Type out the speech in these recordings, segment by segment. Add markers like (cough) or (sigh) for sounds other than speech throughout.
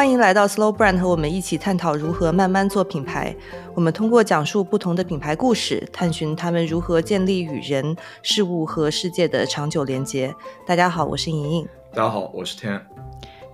欢迎来到 Slow Brand，和我们一起探讨如何慢慢做品牌。我们通过讲述不同的品牌故事，探寻他们如何建立与人、事物和世界的长久连接。大家好，我是莹莹。大家好，我是天。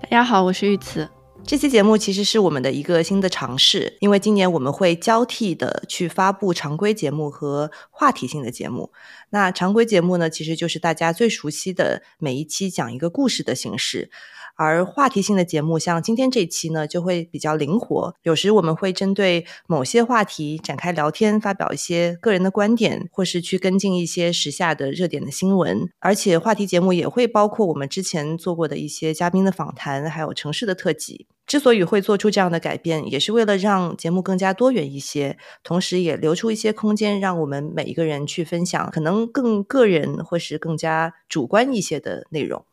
大家好，我是玉慈。这期节目其实是我们的一个新的尝试，因为今年我们会交替的去发布常规节目和话题性的节目。那常规节目呢，其实就是大家最熟悉的每一期讲一个故事的形式。而话题性的节目，像今天这期呢，就会比较灵活。有时我们会针对某些话题展开聊天，发表一些个人的观点，或是去跟进一些时下的热点的新闻。而且话题节目也会包括我们之前做过的一些嘉宾的访谈，还有城市的特辑。之所以会做出这样的改变，也是为了让节目更加多元一些，同时也留出一些空间，让我们每一个人去分享可能更个人或是更加主观一些的内容。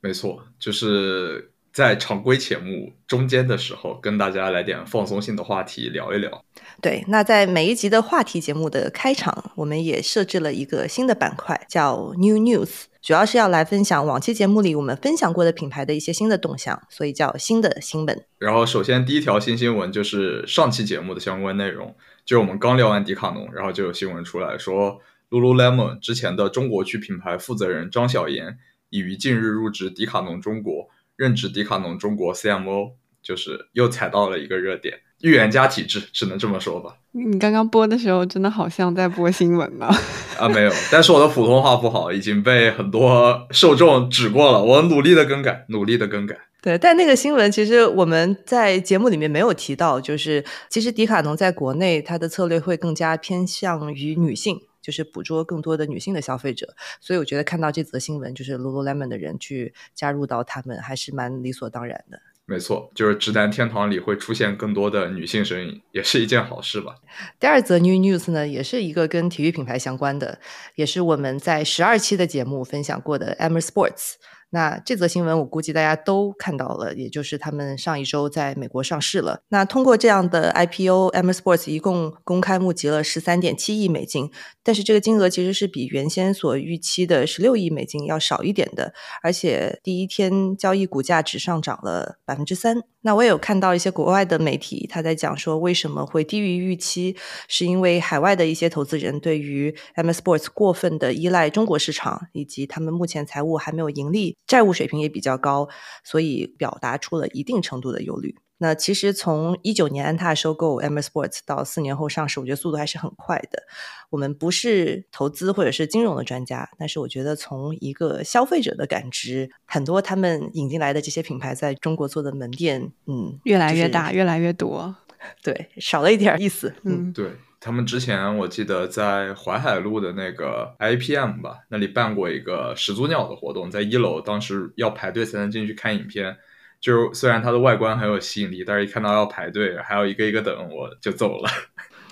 没错，就是在常规节目中间的时候，跟大家来点放松性的话题聊一聊。对，那在每一集的话题节目的开场，我们也设置了一个新的板块，叫 New News，主要是要来分享往期节目里我们分享过的品牌的一些新的动向，所以叫新的新闻。然后，首先第一条新新闻就是上期节目的相关内容，就是我们刚聊完迪卡侬，然后就有新闻出来说，Lululemon 之前的中国区品牌负责人张小妍。已于近日入职迪卡侬中国，任职迪卡侬中国 CMO，就是又踩到了一个热点。预言家体质，只能这么说吧。你刚刚播的时候，真的好像在播新闻呢。啊，没有，但是我的普通话不好，已经被很多受众指过了。我努力的更改，努力的更改。对，但那个新闻其实我们在节目里面没有提到，就是其实迪卡侬在国内它的策略会更加偏向于女性。就是捕捉更多的女性的消费者，所以我觉得看到这则新闻，就是 Lululemon 的人去加入到他们，还是蛮理所当然的。没错，就是直男天堂里会出现更多的女性身影，也是一件好事吧。第二则 New News 呢，也是一个跟体育品牌相关的，也是我们在十二期的节目分享过的 Emer Sports。那这则新闻我估计大家都看到了，也就是他们上一周在美国上市了。那通过这样的 IPO，M Sports 一共公开募集了十三点七亿美金，但是这个金额其实是比原先所预期的十六亿美金要少一点的，而且第一天交易股价只上涨了百分之三。那我也有看到一些国外的媒体，他在讲说为什么会低于预期，是因为海外的一些投资人对于 M Sports 过分的依赖中国市场，以及他们目前财务还没有盈利，债务水平也比较高，所以表达出了一定程度的忧虑。那其实从一九年安踏收购 M Sports 到四年后上市，我觉得速度还是很快的。我们不是投资或者是金融的专家，但是我觉得从一个消费者的感知，很多他们引进来的这些品牌在中国做的门店，嗯，越来越大，越来越多。(laughs) 对，少了一点意思。嗯，对他们之前我记得在淮海路的那个 IPM 吧，那里办过一个始祖鸟的活动，在一楼，当时要排队才能进去看影片。就虽然它的外观很有吸引力，但是一看到要排队，还要一个一个等，我就走了。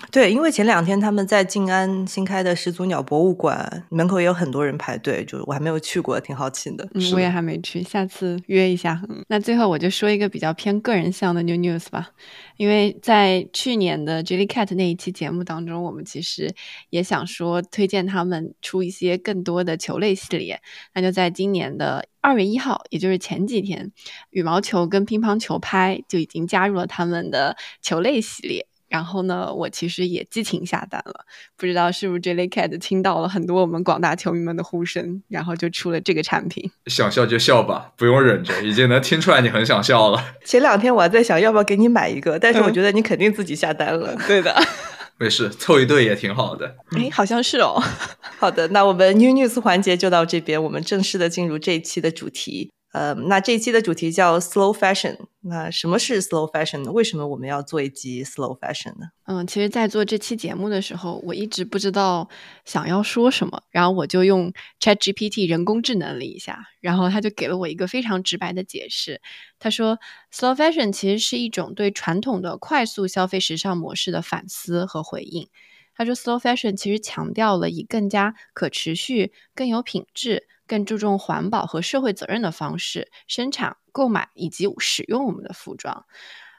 对，因为前两天他们在静安新开的始祖鸟博物馆门口也有很多人排队，就我还没有去过，挺好奇的。嗯，我也还没去，下次约一下。那最后我就说一个比较偏个人向的 new news 吧，因为在去年的 Jellycat 那一期节目当中，我们其实也想说推荐他们出一些更多的球类系列，那就在今年的二月一号，也就是前几天，羽毛球跟乒乓球拍就已经加入了他们的球类系列。然后呢，我其实也激情下单了，不知道是不是 Jellycat 听到了很多我们广大球迷们的呼声，然后就出了这个产品。想笑就笑吧，不用忍着，已经能听出来你很想笑了。前两天我还在想要不要给你买一个，但是我觉得你肯定自己下单了。对的，(laughs) 没事，凑一对也挺好的。哎，好像是哦。(laughs) 好的，那我们 New News 环节就到这边，我们正式的进入这一期的主题。呃，那这一期的主题叫 Slow Fashion。那什么是 Slow Fashion？为什么我们要做一集 Slow Fashion 呢？嗯，其实，在做这期节目的时候，我一直不知道想要说什么，然后我就用 Chat GPT 人工智能了一下，然后他就给了我一个非常直白的解释。他说，Slow Fashion 其实是一种对传统的快速消费时尚模式的反思和回应。他说，Slow Fashion 其实强调了以更加可持续、更有品质。更注重环保和社会责任的方式生产、购买以及使用我们的服装。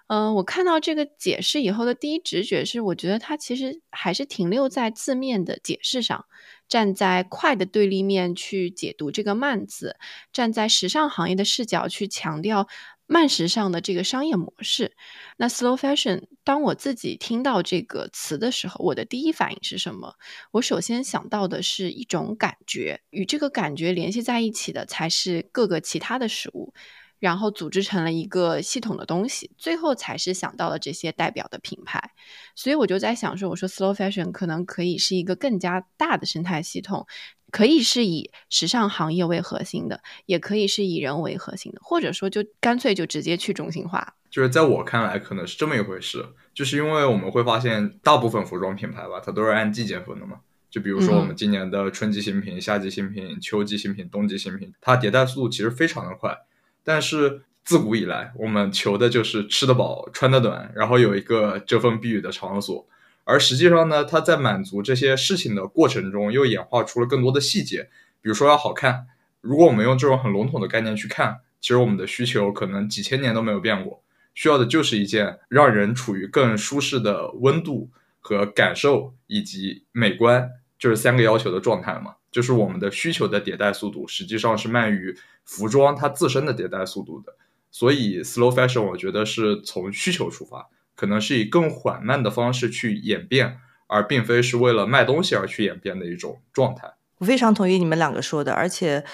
嗯，我看到这个解释以后的第一直觉是，我觉得它其实还是停留在字面的解释上，站在快的对立面去解读这个慢字，站在时尚行业的视角去强调慢时尚的这个商业模式。那 slow fashion，当我自己听到这个词的时候，我的第一反应是什么？我首先想到的是一种感觉，与这个感觉联系在一起的才是各个其他的事物。然后组织成了一个系统的东西，最后才是想到了这些代表的品牌。所以我就在想说，我说 slow fashion 可能可以是一个更加大的生态系统，可以是以时尚行业为核心的，也可以是以人为核心的，或者说就干脆就直接去中心化。就是在我看来，可能是这么一回事，就是因为我们会发现，大部分服装品牌吧，它都是按季节分的嘛。就比如说我们今年的春季新品、夏季新品、秋季新品、冬季新品，它迭代速度其实非常的快。但是自古以来，我们求的就是吃得饱、穿得暖，然后有一个遮风避雨的场所。而实际上呢，它在满足这些事情的过程中，又演化出了更多的细节。比如说要好看，如果我们用这种很笼统的概念去看，其实我们的需求可能几千年都没有变过，需要的就是一件让人处于更舒适的温度和感受以及美观，就是三个要求的状态嘛。就是我们的需求的迭代速度实际上是慢于服装它自身的迭代速度的，所以 slow fashion 我觉得是从需求出发，可能是以更缓慢的方式去演变，而并非是为了卖东西而去演变的一种状态。我非常同意你们两个说的，而且，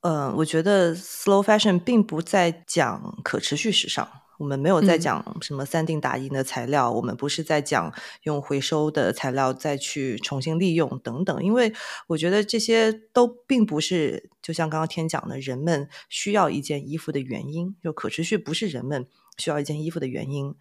呃，我觉得 slow fashion 并不在讲可持续时尚。我们没有在讲什么三定打印的材料，我们不是在讲用回收的材料再去重新利用等等，因为我觉得这些都并不是就像刚刚天讲的，人们需要一件衣服的原因。就可持续不是人们需要一件衣服的原因。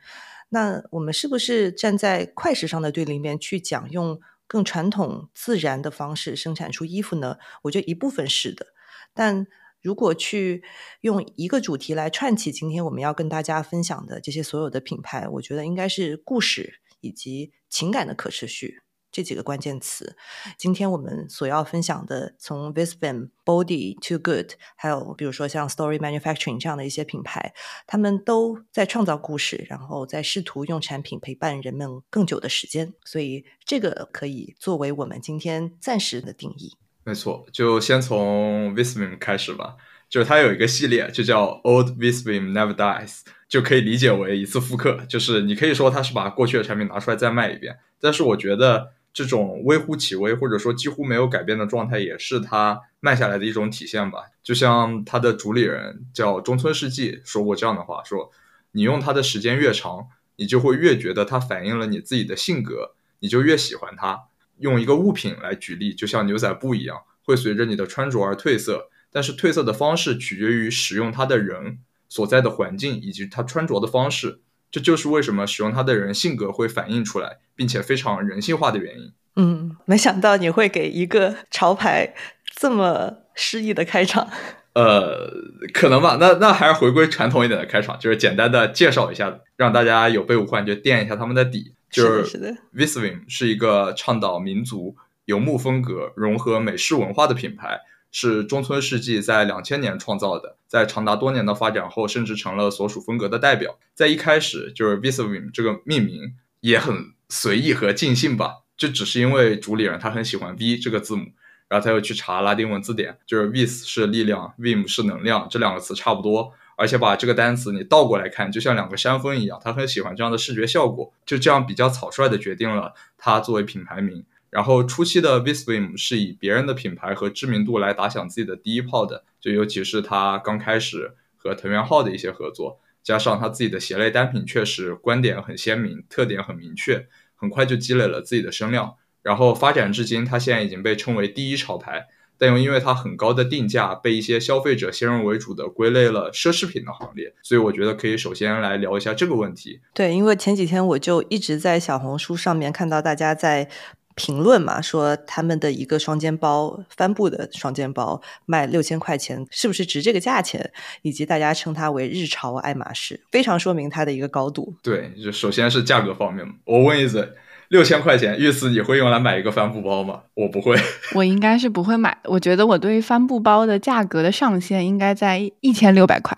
那我们是不是站在快时尚的对立面去讲用更传统自然的方式生产出衣服呢？我觉得一部分是的，但。如果去用一个主题来串起今天我们要跟大家分享的这些所有的品牌，我觉得应该是故事以及情感的可持续这几个关键词。今天我们所要分享的，从 Visvim、Body to Good，还有比如说像 Story Manufacturing 这样的一些品牌，他们都在创造故事，然后在试图用产品陪伴人们更久的时间。所以这个可以作为我们今天暂时的定义。没错，就先从 Visvim 开始吧。就是它有一个系列，就叫 Old Visvim Never Dies，就可以理解为一次复刻。就是你可以说它是把过去的产品拿出来再卖一遍。但是我觉得这种微乎其微，或者说几乎没有改变的状态，也是它慢下来的一种体现吧。就像它的主理人叫中村世纪说过这样的话：说你用它的时间越长，你就会越觉得它反映了你自己的性格，你就越喜欢它。用一个物品来举例，就像牛仔布一样，会随着你的穿着而褪色，但是褪色的方式取决于使用它的人所在的环境以及他穿着的方式。这就是为什么使用它的人性格会反映出来，并且非常人性化的原因。嗯，没想到你会给一个潮牌这么诗意的开场。(laughs) 呃，可能吧。那那还是回归传统一点的开场，就是简单的介绍一下，让大家有备无患，就垫一下他们的底。就是 Visvim 是一个倡导民族游牧风格、融合美式文化的品牌，是中村世纪在两千年创造的。在长达多年的发展后，甚至成了所属风格的代表。在一开始，就是 Visvim 这个命名也很随意和尽兴吧，就只是因为主理人他很喜欢 V 这个字母，然后他又去查拉丁文字典，就是 Vis 是力量，Vim 是能量，这两个词差不多。而且把这个单词你倒过来看，就像两个山峰一样，他很喜欢这样的视觉效果，就这样比较草率的决定了它作为品牌名。然后初期的 Visvim 是以别人的品牌和知名度来打响自己的第一炮的，就尤其是他刚开始和藤原浩的一些合作，加上他自己的鞋类单品确实观点很鲜明，特点很明确，很快就积累了自己的声量。然后发展至今，他现在已经被称为第一潮牌。但又因为它很高的定价，被一些消费者先入为主的归类了奢侈品的行列，所以我觉得可以首先来聊一下这个问题。对，因为前几天我就一直在小红书上面看到大家在评论嘛，说他们的一个双肩包，帆布的双肩包卖六千块钱，是不是值这个价钱？以及大家称它为日潮爱马仕，非常说明它的一个高度。对，就首先是价格方面，我问一嘴。六千块钱，玉思你会用来买一个帆布包吗？我不会，我应该是不会买。我觉得我对于帆布包的价格的上限应该在一千六百块。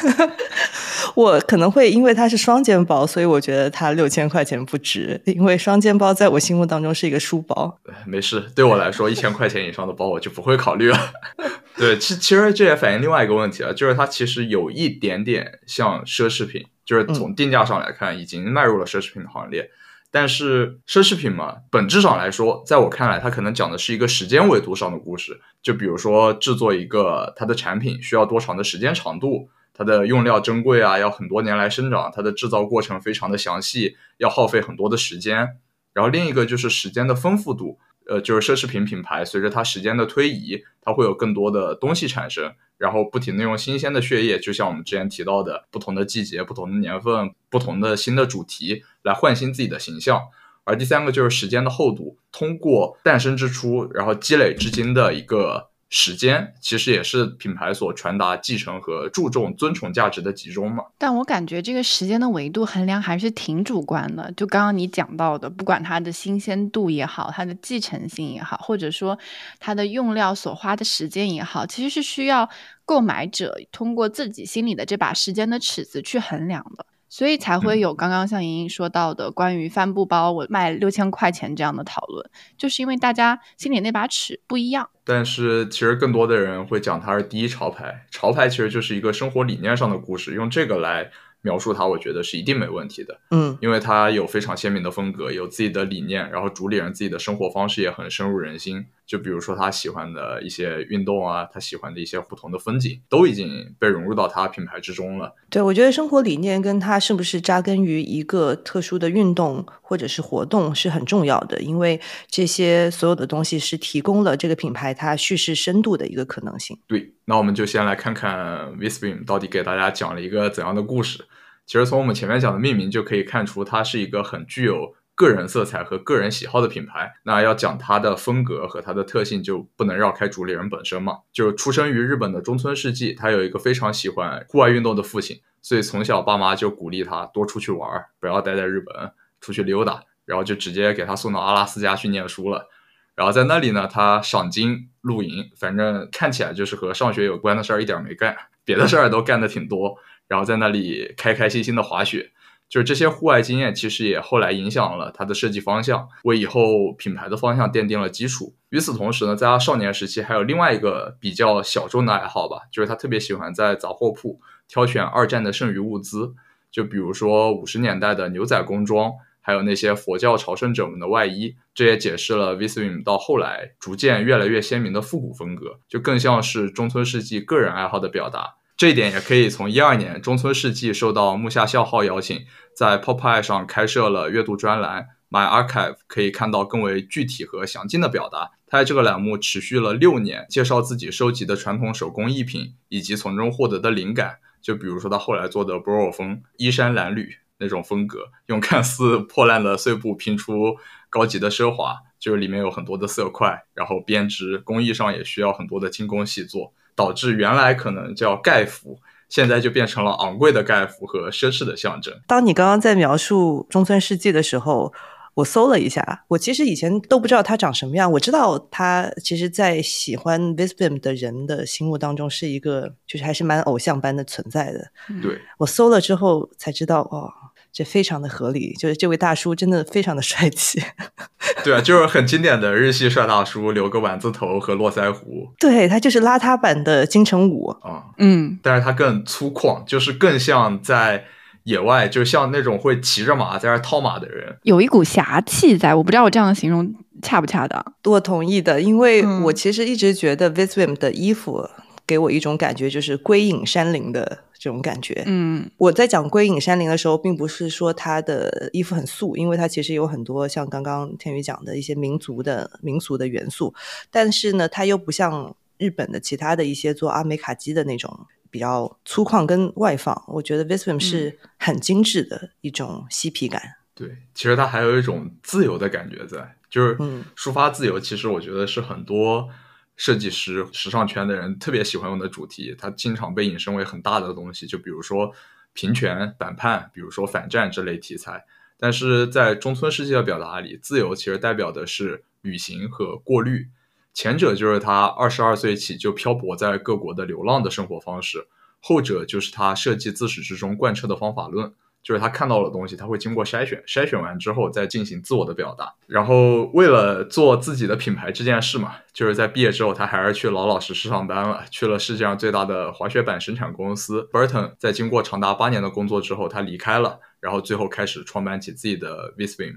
(laughs) 我可能会因为它是双肩包，所以我觉得它六千块钱不值。因为双肩包在我心目当中是一个书包。(laughs) 没事，对我来说，一千块钱以上的包我就不会考虑了。(laughs) 对，其其实这也反映另外一个问题了，就是它其实有一点点像奢侈品，就是从定价上来看，已经迈入了奢侈品的行列。但是奢侈品嘛，本质上来说，在我看来，它可能讲的是一个时间维度上的故事。就比如说制作一个它的产品需要多长的时间长度，它的用料珍贵啊，要很多年来生长，它的制造过程非常的详细，要耗费很多的时间。然后另一个就是时间的丰富度。呃，就是奢侈品品牌，随着它时间的推移，它会有更多的东西产生，然后不停的用新鲜的血液，就像我们之前提到的，不同的季节、不同的年份、不同的新的主题，来焕新自己的形象。而第三个就是时间的厚度，通过诞生之初，然后积累至今的一个。时间其实也是品牌所传达、继承和注重尊崇价值的集中嘛。但我感觉这个时间的维度衡量还是挺主观的。就刚刚你讲到的，不管它的新鲜度也好，它的继承性也好，或者说它的用料所花的时间也好，其实是需要购买者通过自己心里的这把时间的尺子去衡量的。所以才会有刚刚像莹莹说到的关于帆布包我卖六千块钱这样的讨论，就是因为大家心里那把尺不一样。但是其实更多的人会讲它是第一潮牌，潮牌其实就是一个生活理念上的故事，用这个来。描述它，我觉得是一定没问题的。嗯，因为它有非常鲜明的风格，有自己的理念，然后主理人自己的生活方式也很深入人心。就比如说他喜欢的一些运动啊，他喜欢的一些不同的风景，都已经被融入到他品牌之中了。对，我觉得生活理念跟他是不是扎根于一个特殊的运动或者是活动是很重要的，因为这些所有的东西是提供了这个品牌它叙事深度的一个可能性。对，那我们就先来看看 Visbeam 到底给大家讲了一个怎样的故事。其实从我们前面讲的命名就可以看出，它是一个很具有个人色彩和个人喜好的品牌。那要讲它的风格和它的特性，就不能绕开主理人本身嘛。就出生于日本的中村世纪，他有一个非常喜欢户外运动的父亲，所以从小爸妈就鼓励他多出去玩，不要待在日本，出去溜达。然后就直接给他送到阿拉斯加去念书了。然后在那里呢，他赏金露营，反正看起来就是和上学有关的事儿一点没干，别的事儿都干的挺多。然后在那里开开心心的滑雪，就是这些户外经验，其实也后来影响了他的设计方向，为以后品牌的方向奠定了基础。与此同时呢，在他少年时期，还有另外一个比较小众的爱好吧，就是他特别喜欢在杂货铺挑选二战的剩余物资，就比如说五十年代的牛仔工装，还有那些佛教朝圣者们的外衣。这也解释了 Visvim 到后来逐渐越来越鲜明的复古风格，就更像是中村世纪个人爱好的表达。这一点也可以从一二年中村世纪受到木下孝浩邀请，在 Popeye 上开设了阅读专栏 My Archive，可以看到更为具体和详尽的表达。他在这个栏目持续了六年，介绍自己收集的传统手工艺品以及从中获得的灵感。就比如说他后来做的 Bro 风衣衫褴褛那种风格，用看似破烂的碎布拼出高级的奢华，就是里面有很多的色块，然后编织工艺上也需要很多的精工细作。导致原来可能叫盖服，现在就变成了昂贵的盖服和奢侈的象征。当你刚刚在描述中村世纪的时候，我搜了一下，我其实以前都不知道他长什么样。我知道他其实，在喜欢 Visbim 的人的心目当中是一个，就是还是蛮偶像般的存在的。对我搜了之后才知道，哦。这非常的合理，就是这位大叔真的非常的帅气。(laughs) 对啊，就是很经典的日系帅大叔，留个丸子头和络腮胡。对他就是邋遢版的金城武啊，嗯，但是他更粗犷，就是更像在野外，就像那种会骑着马在那套马的人，有一股侠气在。我不知道我这样的形容恰不恰当。我同意的，因为我其实一直觉得 Viswim 的衣服给我一种感觉，就是归隐山林的。这种感觉，嗯，我在讲归隐山林的时候，并不是说他的衣服很素，因为他其实有很多像刚刚天宇讲的一些民族的民俗的元素，但是呢，他又不像日本的其他的一些做阿美卡基的那种比较粗犷跟外放。我觉得 Visvim 是很精致的一种嬉皮感。对，其实它还有一种自由的感觉在，就是抒发自由。其实我觉得是很多。设计师、时尚圈的人特别喜欢用的主题，它经常被引申为很大的东西，就比如说平权、反叛，比如说反战这类题材。但是在中村世纪的表达里，自由其实代表的是旅行和过滤，前者就是他二十二岁起就漂泊在各国的流浪的生活方式，后者就是他设计自始至终贯彻的方法论，就是他看到了东西，他会经过筛选，筛选完之后再进行自我的表达。然后为了做自己的品牌这件事嘛，就是在毕业之后，他还是去老老实实上班了，去了世界上最大的滑雪板生产公司 Burton。在经过长达八年的工作之后，他离开了，然后最后开始创办起自己的 Visvim。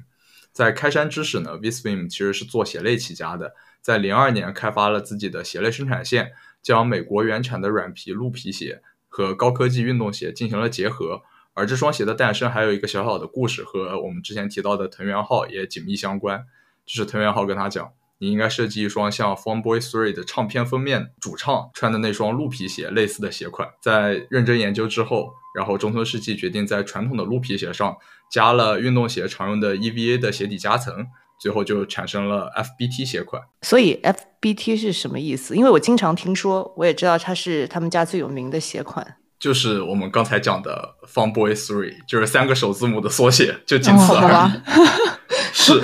在开山之时呢，Visvim 其实是做鞋类起家的，在零二年开发了自己的鞋类生产线，将美国原产的软皮鹿皮鞋。和高科技运动鞋进行了结合，而这双鞋的诞生还有一个小小的故事，和我们之前提到的藤原浩也紧密相关。就是藤原浩跟他讲，你应该设计一双像 Fun Boy Three 的唱片封面主唱穿的那双鹿皮鞋类似的鞋款。在认真研究之后，然后中村世纪决定在传统的鹿皮鞋上加了运动鞋常用的 EVA 的鞋底夹层。最后就产生了 FBT 鞋款，所以 FBT 是什么意思？因为我经常听说，我也知道它是他们家最有名的鞋款，就是我们刚才讲的 Fun Boy Three，就是三个首字母的缩写，就仅此而已。(laughs) (laughs) 是，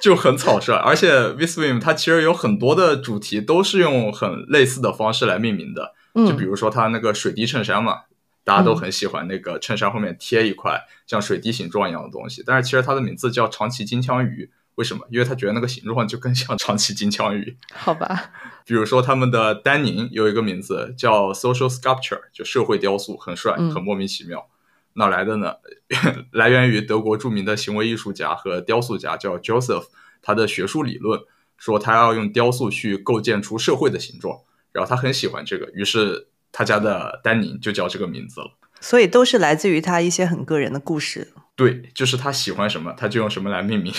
就很草率。而且 Viswim 它其实有很多的主题都是用很类似的方式来命名的，就比如说它那个水滴衬衫嘛，大家都很喜欢那个衬衫后面贴一块像水滴形状一样的东西，但是其实它的名字叫长崎金枪鱼。为什么？因为他觉得那个形状就更像长崎金枪鱼。(laughs) 好吧。(laughs) 比如说他们的丹宁有一个名字叫 Social Sculpture，就社会雕塑，很帅，很莫名其妙。哪来的呢？(laughs) 来源于德国著名的行为艺术家和雕塑家叫 Joseph，他的学术理论说他要用雕塑去构建出社会的形状，然后他很喜欢这个，于是他家的丹宁就叫这个名字了。所以都是来自于他一些很个人的故事。对，就是他喜欢什么，他就用什么来命名。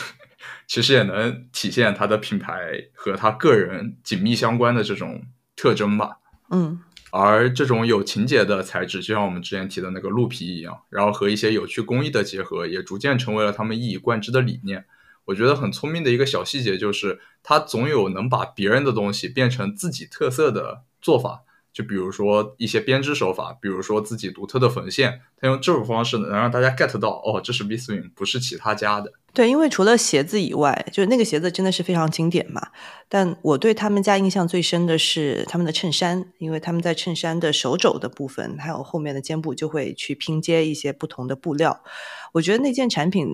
其实也能体现他的品牌和他个人紧密相关的这种特征吧。嗯，而这种有情节的材质，就像我们之前提的那个鹿皮一样，然后和一些有趣工艺的结合，也逐渐成为了他们一以贯之的理念。我觉得很聪明的一个小细节就是，他总有能把别人的东西变成自己特色的做法。就比如说一些编织手法，比如说自己独特的缝线，他用这种方式能让大家 get 到，哦，这是 Viswim，不是其他家的。对，因为除了鞋子以外，就是那个鞋子真的是非常经典嘛。但我对他们家印象最深的是他们的衬衫，因为他们在衬衫的手肘的部分，还有后面的肩部，就会去拼接一些不同的布料。我觉得那件产品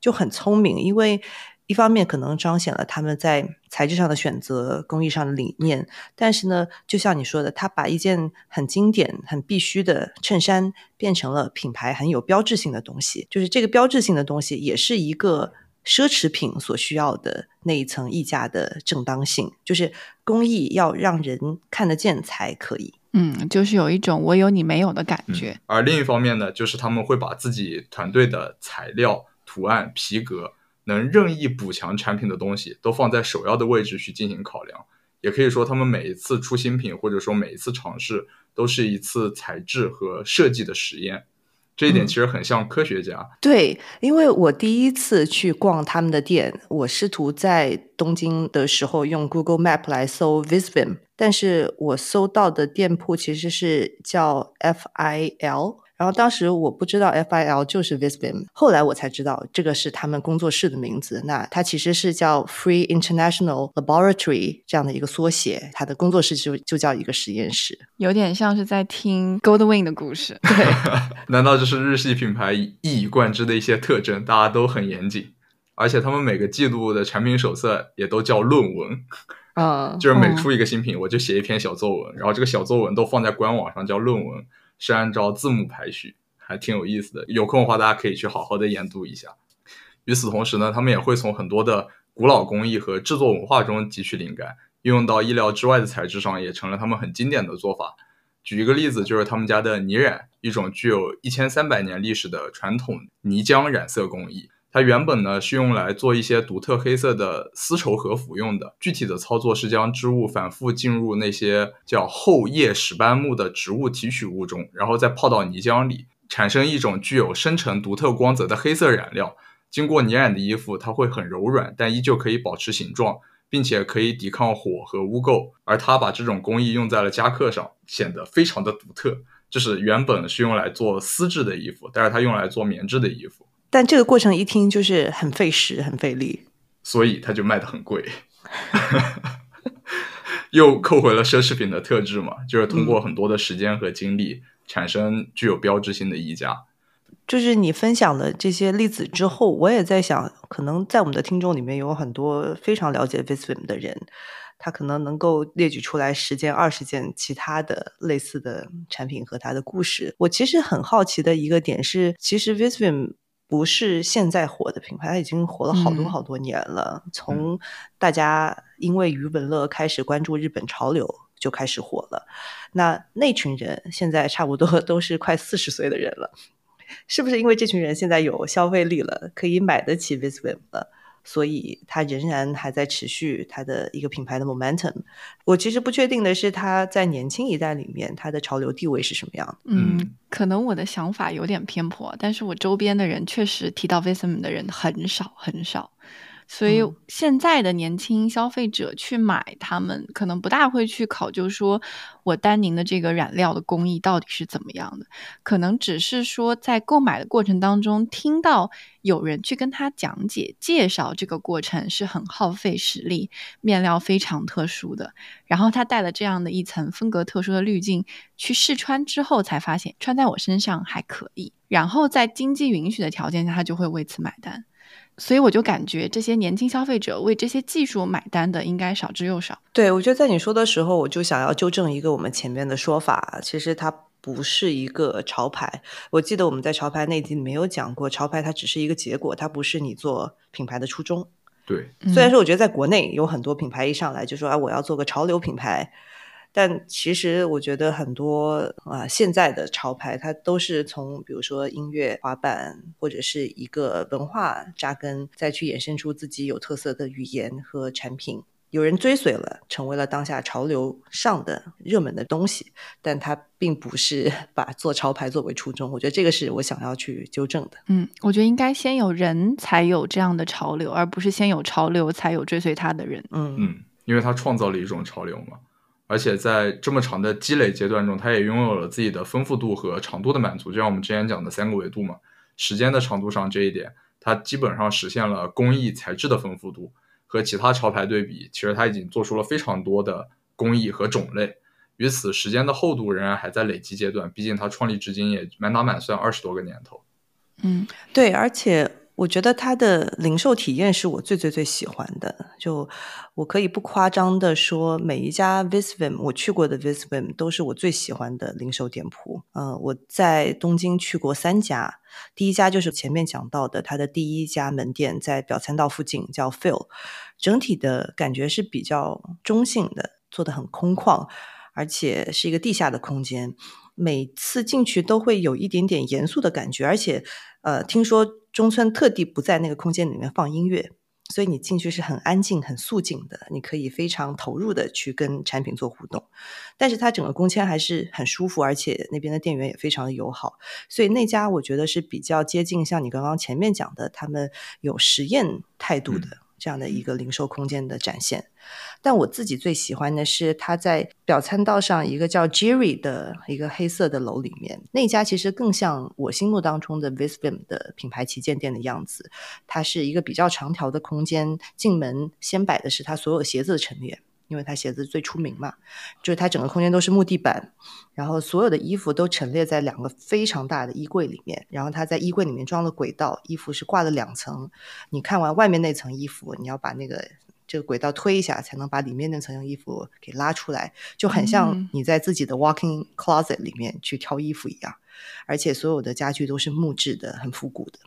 就很聪明，因为。一方面可能彰显了他们在材质上的选择、工艺上的理念，但是呢，就像你说的，他把一件很经典、很必须的衬衫变成了品牌很有标志性的东西。就是这个标志性的东西，也是一个奢侈品所需要的那一层溢价的正当性。就是工艺要让人看得见才可以。嗯，就是有一种我有你没有的感觉。而另一方面呢，就是他们会把自己团队的材料、图案、皮革。能任意补强产品的东西，都放在首要的位置去进行考量。也可以说，他们每一次出新品，或者说每一次尝试，都是一次材质和设计的实验。这一点其实很像科学家。对，因为我第一次去逛他们的店，我试图在东京的时候用 Google Map 来搜 Visvim，但是我搜到的店铺其实是叫 FIL。然后当时我不知道 FIL 就是 Visvim，后来我才知道这个是他们工作室的名字。那它其实是叫 Free International Laboratory 这样的一个缩写，它的工作室就就叫一个实验室，有点像是在听 Goldwing 的故事。(laughs) 对，(laughs) 难道这是日系品牌一以贯之的一些特征？大家都很严谨，而且他们每个季度的产品手册也都叫论文，啊，就是每出一个新品，我就写一篇小作文，然后这个小作文都放在官网上叫论文。是按照字母排序，还挺有意思的。有空的话，大家可以去好好的研读一下。与此同时呢，他们也会从很多的古老工艺和制作文化中汲取灵感，运用到意料之外的材质上，也成了他们很经典的做法。举一个例子，就是他们家的泥染，一种具有一千三百年历史的传统泥浆染色工艺。它原本呢是用来做一些独特黑色的丝绸和服用的。具体的操作是将织物反复浸入那些叫厚叶石斑木的植物提取物中，然后再泡到泥浆里，产生一种具有深沉独特光泽的黑色染料。经过泥染的衣服，它会很柔软，但依旧可以保持形状，并且可以抵抗火和污垢。而他把这种工艺用在了夹克上，显得非常的独特。就是原本是用来做丝质的衣服，但是它用来做棉质的衣服。但这个过程一听就是很费时、很费力，所以它就卖的很贵，(laughs) 又扣回了奢侈品的特质嘛，就是通过很多的时间和精力产生具有标志性的溢价。就是你分享了这些例子之后，我也在想，可能在我们的听众里面有很多非常了解 Visvim 的人，他可能能够列举出来十件、二十件其他的类似的产品和他的故事。我其实很好奇的一个点是，其实 Visvim 不是现在火的品牌，它已经火了好多好多年了。从大家因为余文乐开始关注日本潮流就开始火了，那那群人现在差不多 (laughs) 都是快四十岁的人了。是不是因为这群人现在有消费力了，可以买得起 Visvim 了，所以它仍然还在持续它的一个品牌的 momentum？我其实不确定的是，它在年轻一代里面，它的潮流地位是什么样的？嗯，可能我的想法有点偏颇，但是我周边的人确实提到 Visvim 的人很少很少。所以现在的年轻消费者去买，他们可能不大会去考究说，我丹宁的这个染料的工艺到底是怎么样的，可能只是说在购买的过程当中，听到有人去跟他讲解、介绍这个过程是很耗费实力，面料非常特殊的，然后他带了这样的一层风格特殊的滤镜去试穿之后，才发现穿在我身上还可以，然后在经济允许的条件下，他就会为此买单。所以我就感觉这些年轻消费者为这些技术买单的应该少之又少。对，我觉得在你说的时候，我就想要纠正一个我们前面的说法，其实它不是一个潮牌。我记得我们在潮牌那集里面有讲过，潮牌它只是一个结果，它不是你做品牌的初衷。对，虽然说我觉得在国内有很多品牌一上来就说啊，我要做个潮流品牌。但其实我觉得很多啊，现在的潮牌它都是从比如说音乐、滑板或者是一个文化扎根，再去衍生出自己有特色的语言和产品。有人追随了，成为了当下潮流上的热门的东西，但它并不是 (laughs) 把做潮牌作为初衷。我觉得这个是我想要去纠正的。嗯，我觉得应该先有人才有这样的潮流，而不是先有潮流才有追随他的人。嗯嗯，因为他创造了一种潮流嘛。而且在这么长的积累阶段中，它也拥有了自己的丰富度和长度的满足。就像我们之前讲的三个维度嘛，时间的长度上这一点，它基本上实现了工艺材质的丰富度。和其他潮牌对比，其实它已经做出了非常多的工艺和种类。于此，时间的厚度仍然还在累积阶段。毕竟它创立至今也满打满算二十多个年头。嗯，对，而且。我觉得它的零售体验是我最最最喜欢的。就我可以不夸张的说，每一家 Visvim 我去过的 Visvim 都是我最喜欢的零售店铺。呃，我在东京去过三家，第一家就是前面讲到的，它的第一家门店在表参道附近，叫 Phil。整体的感觉是比较中性的，做的很空旷，而且是一个地下的空间。每次进去都会有一点点严肃的感觉，而且，呃，听说中村特地不在那个空间里面放音乐，所以你进去是很安静、很肃静的，你可以非常投入的去跟产品做互动。但是它整个空间还是很舒服，而且那边的店员也非常的友好，所以那家我觉得是比较接近像你刚刚前面讲的，他们有实验态度的。这样的一个零售空间的展现，但我自己最喜欢的是它在表参道上一个叫 Jerry 的一个黑色的楼里面，那家其实更像我心目当中的 Visvim 的品牌旗舰店的样子。它是一个比较长条的空间，进门先摆的是它所有鞋子的陈列。因为他鞋子最出名嘛，就是他整个空间都是木地板，然后所有的衣服都陈列在两个非常大的衣柜里面，然后他在衣柜里面装了轨道，衣服是挂了两层。你看完外面那层衣服，你要把那个这个轨道推一下，才能把里面那层衣服给拉出来，就很像你在自己的 walking closet 里面去挑衣服一样。而且所有的家具都是木质的，很复古的。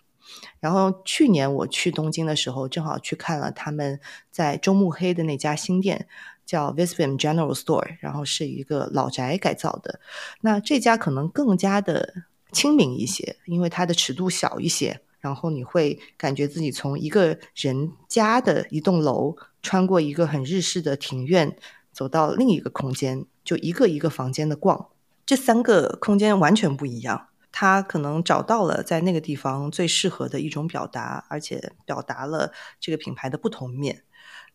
然后去年我去东京的时候，正好去看了他们在中目黑的那家新店。叫 Visvim General Store，然后是一个老宅改造的。那这家可能更加的亲民一些，因为它的尺度小一些。然后你会感觉自己从一个人家的一栋楼，穿过一个很日式的庭院，走到另一个空间，就一个一个房间的逛。这三个空间完全不一样。他可能找到了在那个地方最适合的一种表达，而且表达了这个品牌的不同面。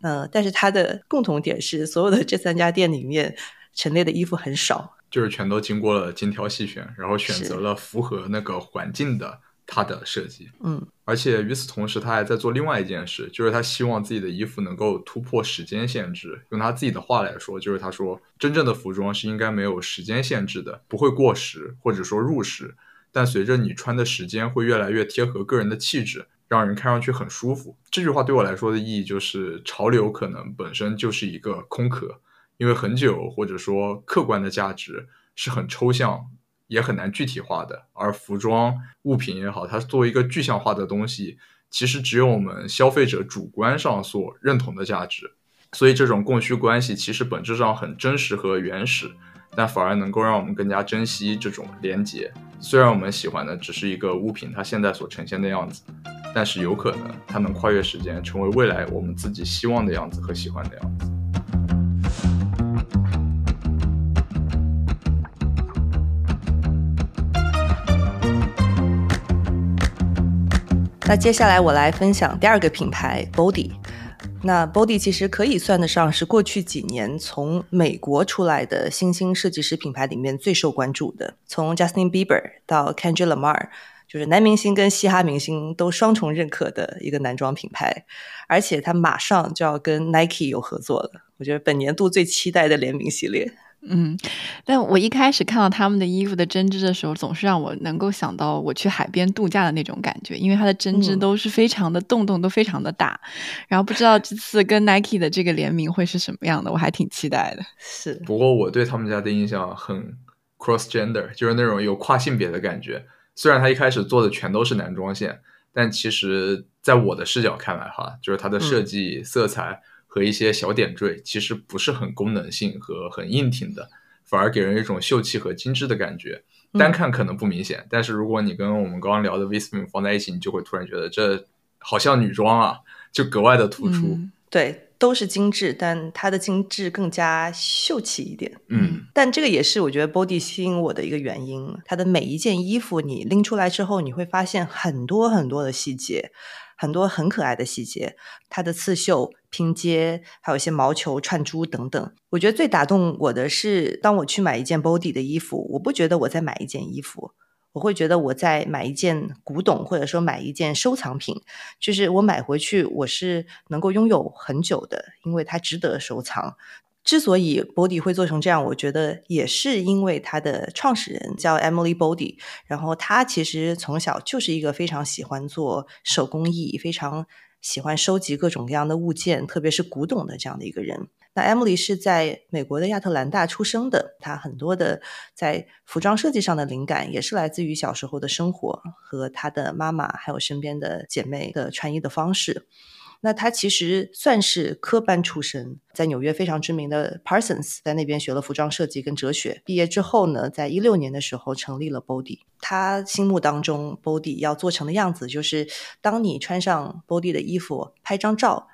呃，但是它的共同点是，所有的这三家店里面陈列的衣服很少，就是全都经过了精挑细选，然后选择了符合那个环境的它的设计。嗯，而且与此同时，他还在做另外一件事，就是他希望自己的衣服能够突破时间限制。用他自己的话来说，就是他说，真正的服装是应该没有时间限制的，不会过时或者说入时。但随着你穿的时间会越来越贴合个人的气质，让人看上去很舒服。这句话对我来说的意义就是，潮流可能本身就是一个空壳，因为很久或者说客观的价值是很抽象，也很难具体化的。而服装物品也好，它作为一个具象化的东西，其实只有我们消费者主观上所认同的价值。所以这种供需关系其实本质上很真实和原始。但反而能够让我们更加珍惜这种连接。虽然我们喜欢的只是一个物品，它现在所呈现的样子，但是有可能它能跨越时间，成为未来我们自己希望的样子和喜欢的样子。那接下来我来分享第二个品牌 Body。那 Body 其实可以算得上是过去几年从美国出来的新兴设计师品牌里面最受关注的。从 Justin Bieber 到 Kendrick Lamar，就是男明星跟嘻哈明星都双重认可的一个男装品牌，而且他马上就要跟 Nike 有合作了。我觉得本年度最期待的联名系列。嗯，但我一开始看到他们的衣服的针织的时候，总是让我能够想到我去海边度假的那种感觉，因为它的针织都是非常的洞洞都非常的大。然后不知道这次跟 Nike 的这个联名会是什么样的，我还挺期待的。是，不过我对他们家的印象很 cross gender，就是那种有跨性别的感觉。虽然他一开始做的全都是男装线，但其实在我的视角看来，哈，就是它的设计色彩。和一些小点缀，其实不是很功能性和很硬挺的，反而给人一种秀气和精致的感觉。单看可能不明显，但是如果你跟我们刚刚聊的 v i s p i n 放在一起，你就会突然觉得这好像女装啊，就格外的突出。对，都是精致，但它的精致更加秀气一点。嗯，但这个也是我觉得 Body 吸引我的一个原因。它的每一件衣服你拎出来之后，你会发现很多很多的细节。很多很可爱的细节，它的刺绣、拼接，还有一些毛球、串珠等等。我觉得最打动我的是，当我去买一件 Body 的衣服，我不觉得我在买一件衣服，我会觉得我在买一件古董，或者说买一件收藏品。就是我买回去，我是能够拥有很久的，因为它值得收藏。之所以 Body 会做成这样，我觉得也是因为它的创始人叫 Emily Body，然后他其实从小就是一个非常喜欢做手工艺、非常喜欢收集各种各样的物件，特别是古董的这样的一个人。那 Emily 是在美国的亚特兰大出生的，她很多的在服装设计上的灵感也是来自于小时候的生活和她的妈妈还有身边的姐妹的穿衣的方式。那他其实算是科班出身，在纽约非常知名的 Parsons，在那边学了服装设计跟哲学。毕业之后呢，在一六年的时候成立了 Body。他心目当中 Body 要做成的样子，就是当你穿上 Body 的衣服拍张照，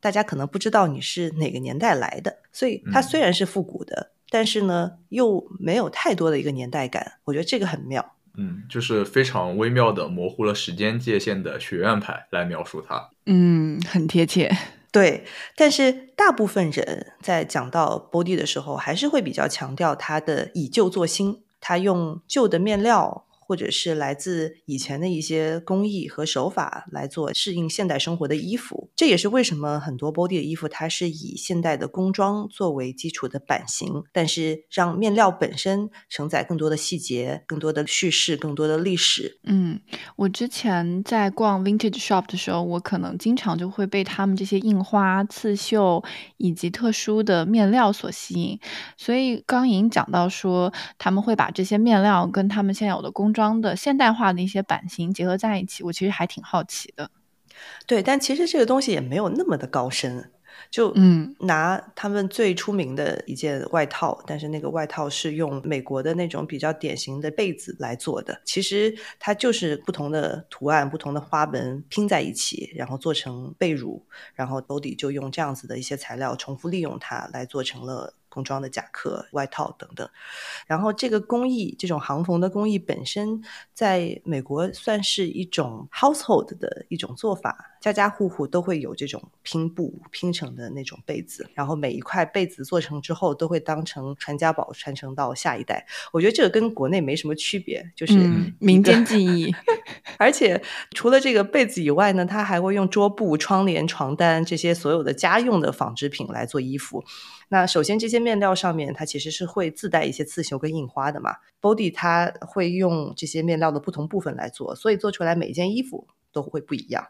大家可能不知道你是哪个年代来的。所以它虽然是复古的，但是呢又没有太多的一个年代感。我觉得这个很妙。嗯，就是非常微妙的模糊了时间界限的学院派来描述它。嗯，很贴切。(laughs) 对，但是大部分人在讲到 Body 的时候，还是会比较强调它的以旧做新，它用旧的面料。或者是来自以前的一些工艺和手法来做适应现代生活的衣服，这也是为什么很多 body 的衣服它是以现代的工装作为基础的版型，但是让面料本身承载更多的细节、更多的叙事、更多的历史。嗯，我之前在逛 vintage shop 的时候，我可能经常就会被他们这些印花、刺绣以及特殊的面料所吸引。所以刚莹讲到说，他们会把这些面料跟他们现有的工装的现代化的一些版型结合在一起，我其实还挺好奇的。对，但其实这个东西也没有那么的高深。就嗯，拿他们最出名的一件外套，但是那个外套是用美国的那种比较典型的被子来做的。其实它就是不同的图案、不同的花纹拼在一起，然后做成被褥，然后 body 就用这样子的一些材料重复利用它来做成了。工装的夹克、外套等等，然后这个工艺，这种行缝的工艺本身，在美国算是一种 household 的一种做法，家家户户都会有这种拼布拼成的那种被子，然后每一块被子做成之后，都会当成传家宝传承到下一代。我觉得这个跟国内没什么区别，就是民间技艺。(laughs) 而且除了这个被子以外呢，他还会用桌布、窗帘、床单这些所有的家用的纺织品来做衣服。那首先，这些面料上面它其实是会自带一些刺绣跟印花的嘛。Body 它会用这些面料的不同部分来做，所以做出来每一件衣服都会不一样。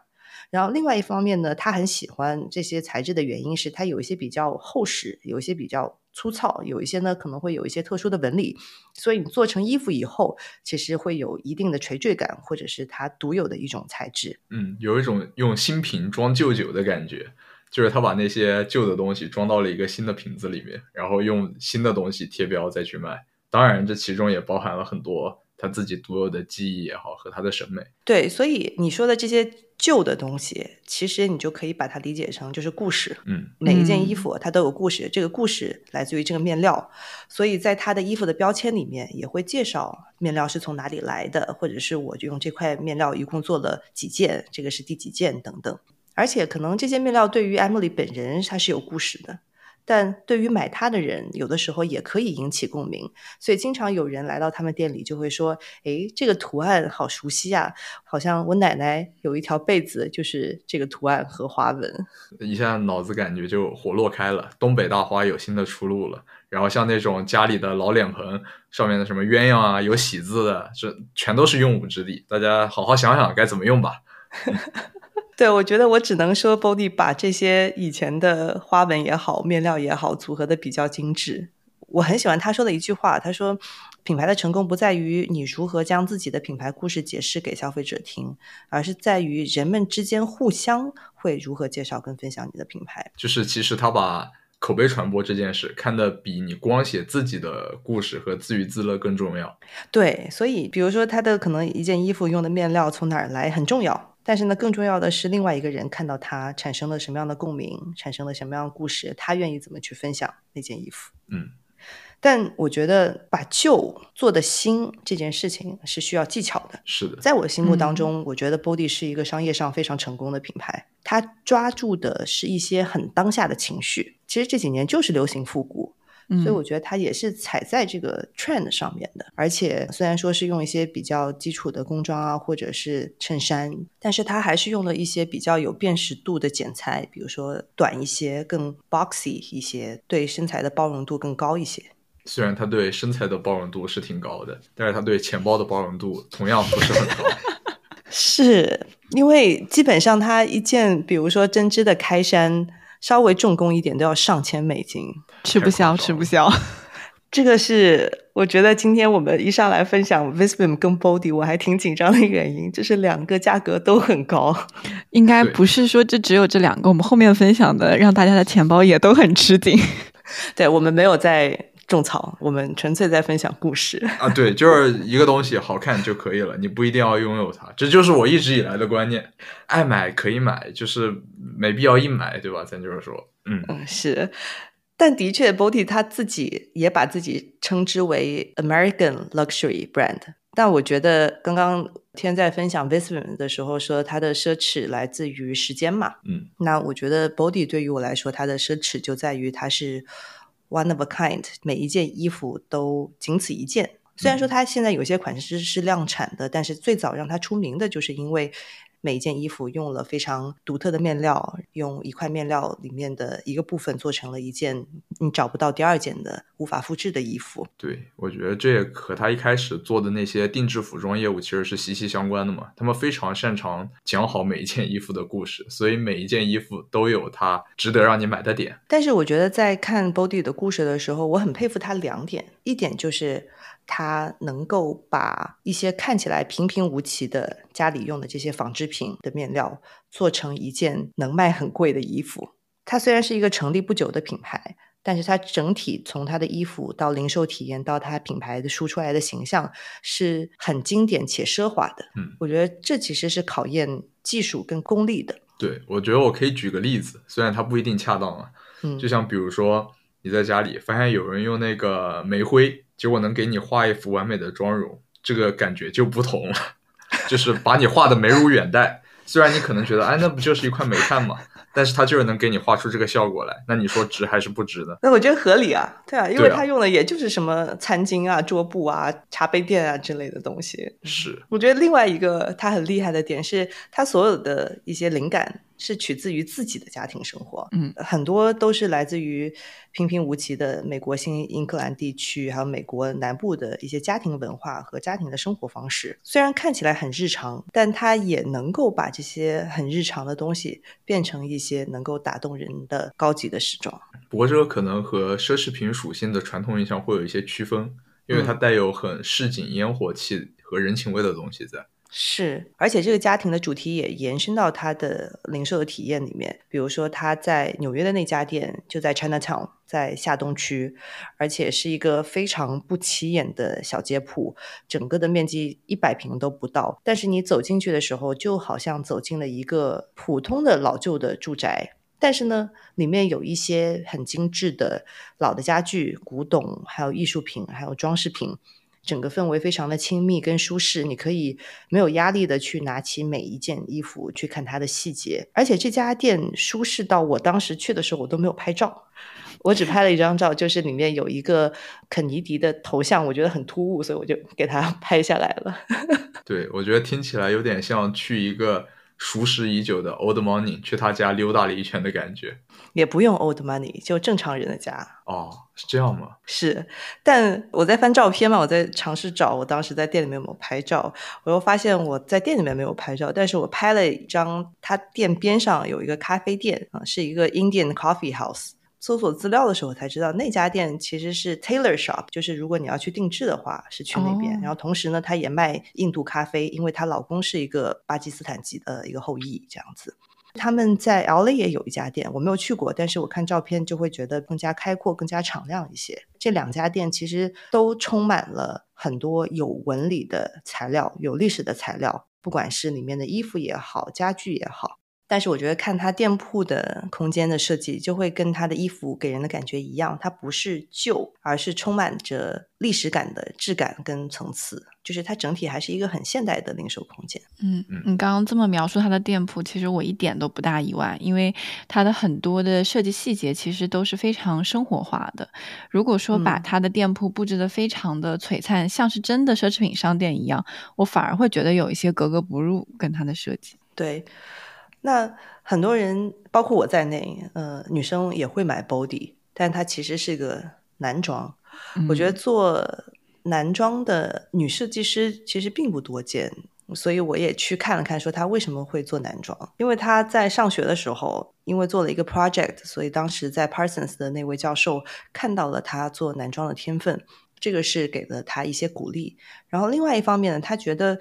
然后另外一方面呢，他很喜欢这些材质的原因是它有一些比较厚实，有一些比较粗糙，有一些呢可能会有一些特殊的纹理，所以你做成衣服以后，其实会有一定的垂坠感，或者是它独有的一种材质。嗯，有一种用新瓶装旧酒的感觉，就是他把那些旧的东西装到了一个新的瓶子里面，然后用新的东西贴标再去卖。当然，这其中也包含了很多他自己独有的记忆也好和他的审美。对，所以你说的这些旧的东西，其实你就可以把它理解成就是故事。嗯，每一件衣服它都有故事，这个故事来自于这个面料，所以在它的衣服的标签里面也会介绍面料是从哪里来的，或者是我就用这块面料一共做了几件，这个是第几件等等。而且可能这些面料对于 Emily 本人它是有故事的。但对于买它的人，有的时候也可以引起共鸣，所以经常有人来到他们店里就会说：“诶，这个图案好熟悉啊，好像我奶奶有一条被子就是这个图案和花纹。”一下脑子感觉就活络开了，东北大花有新的出路了。然后像那种家里的老脸盆上面的什么鸳鸯啊，有喜字的，这全都是用武之地，大家好好想想该怎么用吧。对，我觉得我只能说，Body 把这些以前的花纹也好、面料也好，组合的比较精致。我很喜欢他说的一句话，他说：“品牌的成功不在于你如何将自己的品牌故事解释给消费者听，而是在于人们之间互相会如何介绍跟分享你的品牌。”就是其实他把口碑传播这件事看得比你光写自己的故事和自娱自乐更重要。对，所以比如说他的可能一件衣服用的面料从哪儿来很重要。但是呢，更重要的是，另外一个人看到它产生了什么样的共鸣，产生了什么样的故事，他愿意怎么去分享那件衣服。嗯，但我觉得把旧做的新这件事情是需要技巧的。是的，在我心目当中，我觉得 Body 是一个商业上非常成功的品牌，它抓住的是一些很当下的情绪。其实这几年就是流行复古。所以我觉得它也是踩在这个 trend 上面的，而且虽然说是用一些比较基础的工装啊，或者是衬衫，但是它还是用了一些比较有辨识度的剪裁，比如说短一些、更 boxy 一些，对身材的包容度更高一些。虽然它对身材的包容度是挺高的，但是它对钱包的包容度同样不是很高。(laughs) 是因为基本上它一件，比如说针织的开衫。稍微重工一点都要上千美金，吃不消，吃不消。这个是我觉得今天我们一上来分享 Visvim 跟 Body，我还挺紧张的原因，就是两个价格都很高。(laughs) 应该不是说这只有这两个，我们后面分享的让大家的钱包也都很吃紧。(laughs) 对我们没有在。种草，我们纯粹在分享故事啊！对，就是一个东西好看就可以了，你不一定要拥有它。这就是我一直以来的观念：爱买可以买，就是没必要硬买，对吧？咱就是说，嗯嗯是。但的确，Body 他自己也把自己称之为 American Luxury Brand。但我觉得，刚刚天在分享 Visvim 的时候说，它的奢侈来自于时间嘛。嗯，那我觉得 Body 对于我来说，它的奢侈就在于它是。One of a kind，每一件衣服都仅此一件。虽然说它现在有些款式是量产的，但是最早让它出名的就是因为。每一件衣服用了非常独特的面料，用一块面料里面的一个部分做成了一件你找不到第二件的无法复制的衣服。对，我觉得这也和他一开始做的那些定制服装业务其实是息息相关的嘛。他们非常擅长讲好每一件衣服的故事，所以每一件衣服都有它值得让你买的点。但是我觉得在看 Body 的故事的时候，我很佩服他两点，一点就是。他能够把一些看起来平平无奇的家里用的这些纺织品的面料做成一件能卖很贵的衣服。它虽然是一个成立不久的品牌，但是它整体从它的衣服到零售体验到它品牌的输出来的形象是很经典且奢华的。嗯，我觉得这其实是考验技术跟功力的。对，我觉得我可以举个例子，虽然它不一定恰当啊。嗯，就像比如说你在家里发现有人用那个煤灰。结果能给你画一幅完美的妆容，这个感觉就不同了，(laughs) 就是把你画的眉如远黛。虽然你可能觉得，哎，那不就是一块煤炭吗？但是它就是能给你画出这个效果来。那你说值还是不值的？那我觉得合理啊，对啊，因为它用的也就是什么餐巾啊、桌布啊、茶杯垫啊之类的东西。是，我觉得另外一个它很厉害的点是，它所有的一些灵感是取自于自己的家庭生活，嗯，很多都是来自于平平无奇的美国新英格兰地区，还有美国南部的一些家庭文化和家庭的生活方式。虽然看起来很日常，但它也能够把这些很日常的东西变成一些能够打动人的高级的时装。不过这个可能和奢侈品属性的传统印象会有一些区分，因为它带有很市井烟火气和人情味的东西在。是，而且这个家庭的主题也延伸到他的零售的体验里面。比如说，他在纽约的那家店就在 Chinatown，在下东区，而且是一个非常不起眼的小街铺，整个的面积一百平都不到。但是你走进去的时候，就好像走进了一个普通的老旧的住宅。但是呢，里面有一些很精致的老的家具、古董，还有艺术品，还有装饰品。整个氛围非常的亲密跟舒适，你可以没有压力的去拿起每一件衣服去看它的细节，而且这家店舒适到我当时去的时候我都没有拍照，我只拍了一张照，就是里面有一个肯尼迪的头像，我觉得很突兀，所以我就给他 (laughs) 拍下来了。(laughs) 对，我觉得听起来有点像去一个。熟识已久的 Old Money 去他家溜达了一圈的感觉，也不用 Old Money，就正常人的家。哦，是这样吗？是，但我在翻照片嘛，我在尝试找我当时在店里面有没有拍照，我又发现我在店里面没有拍照，但是我拍了一张他店边上有一个咖啡店啊，是一个 Indian Coffee House。搜索资料的时候才知道，那家店其实是 Tailor Shop，就是如果你要去定制的话，是去那边。然后同时呢，她也卖印度咖啡，因为她老公是一个巴基斯坦籍的一个后裔，这样子。他们在 LA 也有一家店，我没有去过，但是我看照片就会觉得更加开阔、更加敞亮一些。这两家店其实都充满了很多有纹理的材料、有历史的材料，不管是里面的衣服也好，家具也好。但是我觉得看他店铺的空间的设计，就会跟他的衣服给人的感觉一样，它不是旧，而是充满着历史感的质感跟层次，就是它整体还是一个很现代的零售空间。嗯，你刚刚这么描述他的店铺，其实我一点都不大意外，因为他的很多的设计细节其实都是非常生活化的。如果说把他的店铺布置的非常的璀璨，像是真的奢侈品商店一样，我反而会觉得有一些格格不入，跟他的设计。对。那很多人，包括我在内，呃，女生也会买 body，但它其实是个男装。我觉得做男装的女设计师其实并不多见，所以我也去看了看，说她为什么会做男装。因为她在上学的时候，因为做了一个 project，所以当时在 Parsons 的那位教授看到了她做男装的天分。这个是给了他一些鼓励，然后另外一方面呢，他觉得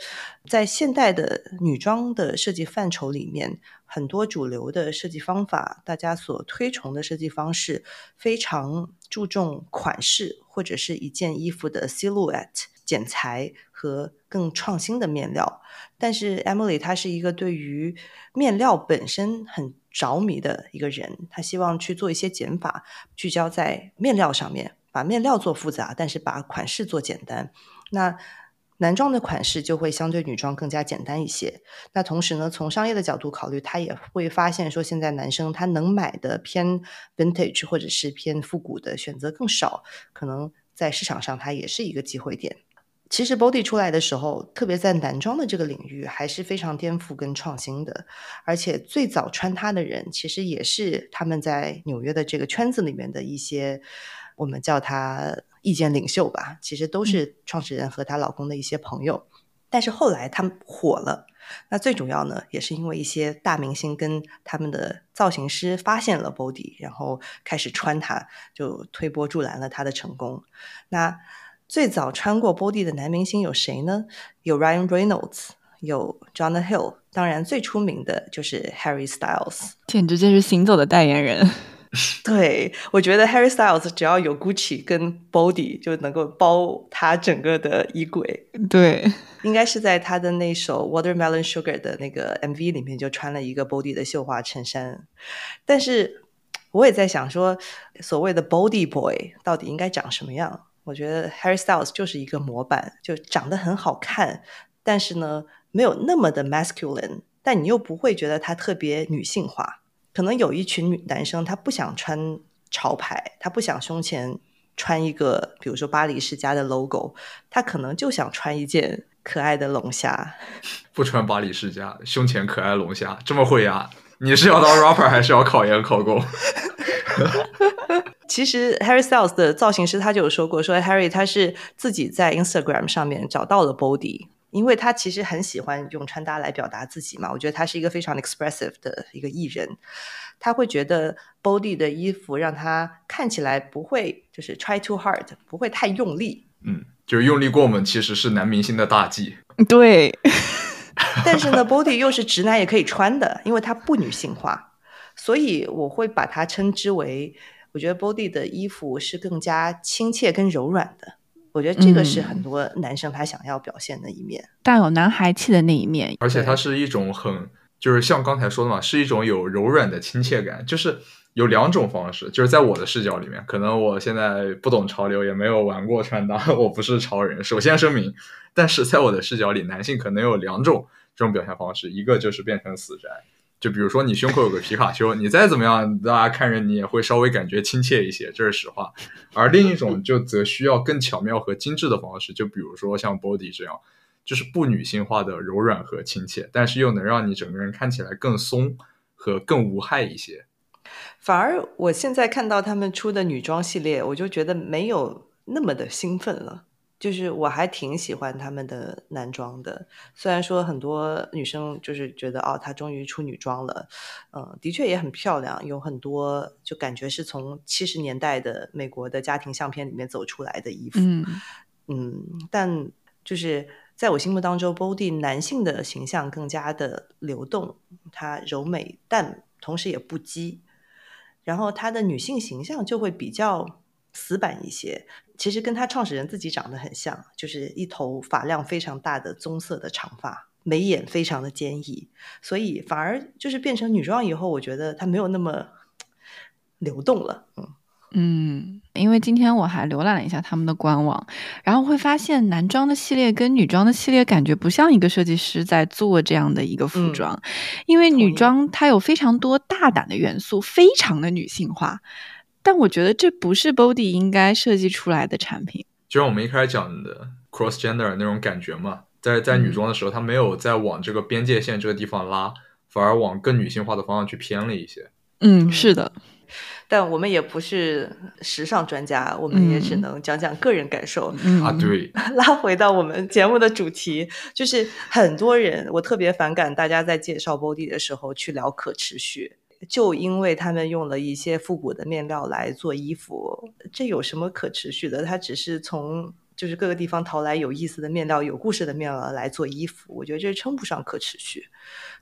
在现代的女装的设计范畴里面，很多主流的设计方法，大家所推崇的设计方式，非常注重款式或者是一件衣服的 silhouette 剪裁和更创新的面料。但是 Emily 她是一个对于面料本身很着迷的一个人，她希望去做一些减法，聚焦在面料上面。把面料做复杂，但是把款式做简单。那男装的款式就会相对女装更加简单一些。那同时呢，从商业的角度考虑，他也会发现说，现在男生他能买的偏 vintage 或者是偏复古的选择更少，可能在市场上它也是一个机会点。其实 body 出来的时候，特别在男装的这个领域还是非常颠覆跟创新的。而且最早穿它的人，其实也是他们在纽约的这个圈子里面的一些。我们叫她意见领袖吧，其实都是创始人和她老公的一些朋友。但是后来他们火了，那最主要呢，也是因为一些大明星跟他们的造型师发现了 body，然后开始穿它，就推波助澜了他的成功。那最早穿过 body 的男明星有谁呢？有 Ryan Reynolds，有 Jonah Hill，当然最出名的就是 Harry Styles，简直就是行走的代言人。(laughs) 对，我觉得 Harry Styles 只要有 Gucci 跟 Body 就能够包他整个的衣柜。对，应该是在他的那首 Watermelon Sugar 的那个 MV 里面就穿了一个 Body 的绣花衬衫。但是我也在想说，所谓的 Body Boy 到底应该长什么样？我觉得 Harry Styles 就是一个模板，就长得很好看，但是呢，没有那么的 masculine，但你又不会觉得他特别女性化。可能有一群女男生，他不想穿潮牌，他不想胸前穿一个，比如说巴黎世家的 logo，他可能就想穿一件可爱的龙虾。(laughs) 不穿巴黎世家，胸前可爱龙虾，这么会呀？你是要当 rapper 还是要考研考公？(laughs) 其实 Harry Styles 的造型师他就有说过，说 Harry 他是自己在 Instagram 上面找到了 Body，因为他其实很喜欢用穿搭来表达自己嘛。我觉得他是一个非常 expressive 的一个艺人，他会觉得 Body 的衣服让他看起来不会就是 try too hard，不会太用力。嗯，就是用力过猛其实是男明星的大忌。对，(laughs) 但是呢，Body 又是直男也可以穿的，因为它不女性化，所以我会把它称之为。我觉得 Body 的衣服是更加亲切跟柔软的，我觉得这个是很多男生他想要表现的一面，带有男孩气的那一面。而且它是一种很，就是像刚才说的嘛，是一种有柔软的亲切感。就是有两种方式，就是在我的视角里面，可能我现在不懂潮流，也没有玩过穿搭，我不是潮人。首先声明，但是在我的视角里，男性可能有两种这种表现方式，一个就是变成死宅。就比如说你胸口有个皮卡丘，你再怎么样，大家看着你也会稍微感觉亲切一些，这是实话。而另一种就则需要更巧妙和精致的方式，就比如说像 Body 这样，就是不女性化的柔软和亲切，但是又能让你整个人看起来更松和更无害一些。反而我现在看到他们出的女装系列，我就觉得没有那么的兴奋了。就是我还挺喜欢他们的男装的，虽然说很多女生就是觉得哦，她终于出女装了，嗯，的确也很漂亮，有很多就感觉是从七十年代的美国的家庭相片里面走出来的衣服，嗯。嗯，但就是在我心目当中，Body 男性的形象更加的流动，他柔美但同时也不羁，然后他的女性形象就会比较死板一些。其实跟他创始人自己长得很像，就是一头发量非常大的棕色的长发，眉眼非常的坚毅，所以反而就是变成女装以后，我觉得她没有那么流动了。嗯嗯，因为今天我还浏览了一下他们的官网，然后会发现男装的系列跟女装的系列感觉不像一个设计师在做这样的一个服装，因为女装它有非常多大胆的元素，非常的女性化。但我觉得这不是 Body 应该设计出来的产品，就像我们一开始讲的 cross gender 那种感觉嘛，在在女装的时候，它没有在往这个边界线这个地方拉，反而往更女性化的方向去偏了一些。嗯，是的。但我们也不是时尚专家，我们也只能讲讲个人感受啊。对，(laughs) 拉回到我们节目的主题，就是很多人，我特别反感大家在介绍 Body 的时候去聊可持续。就因为他们用了一些复古的面料来做衣服，这有什么可持续的？它只是从就是各个地方淘来有意思的面料、有故事的面料来做衣服，我觉得这称不上可持续。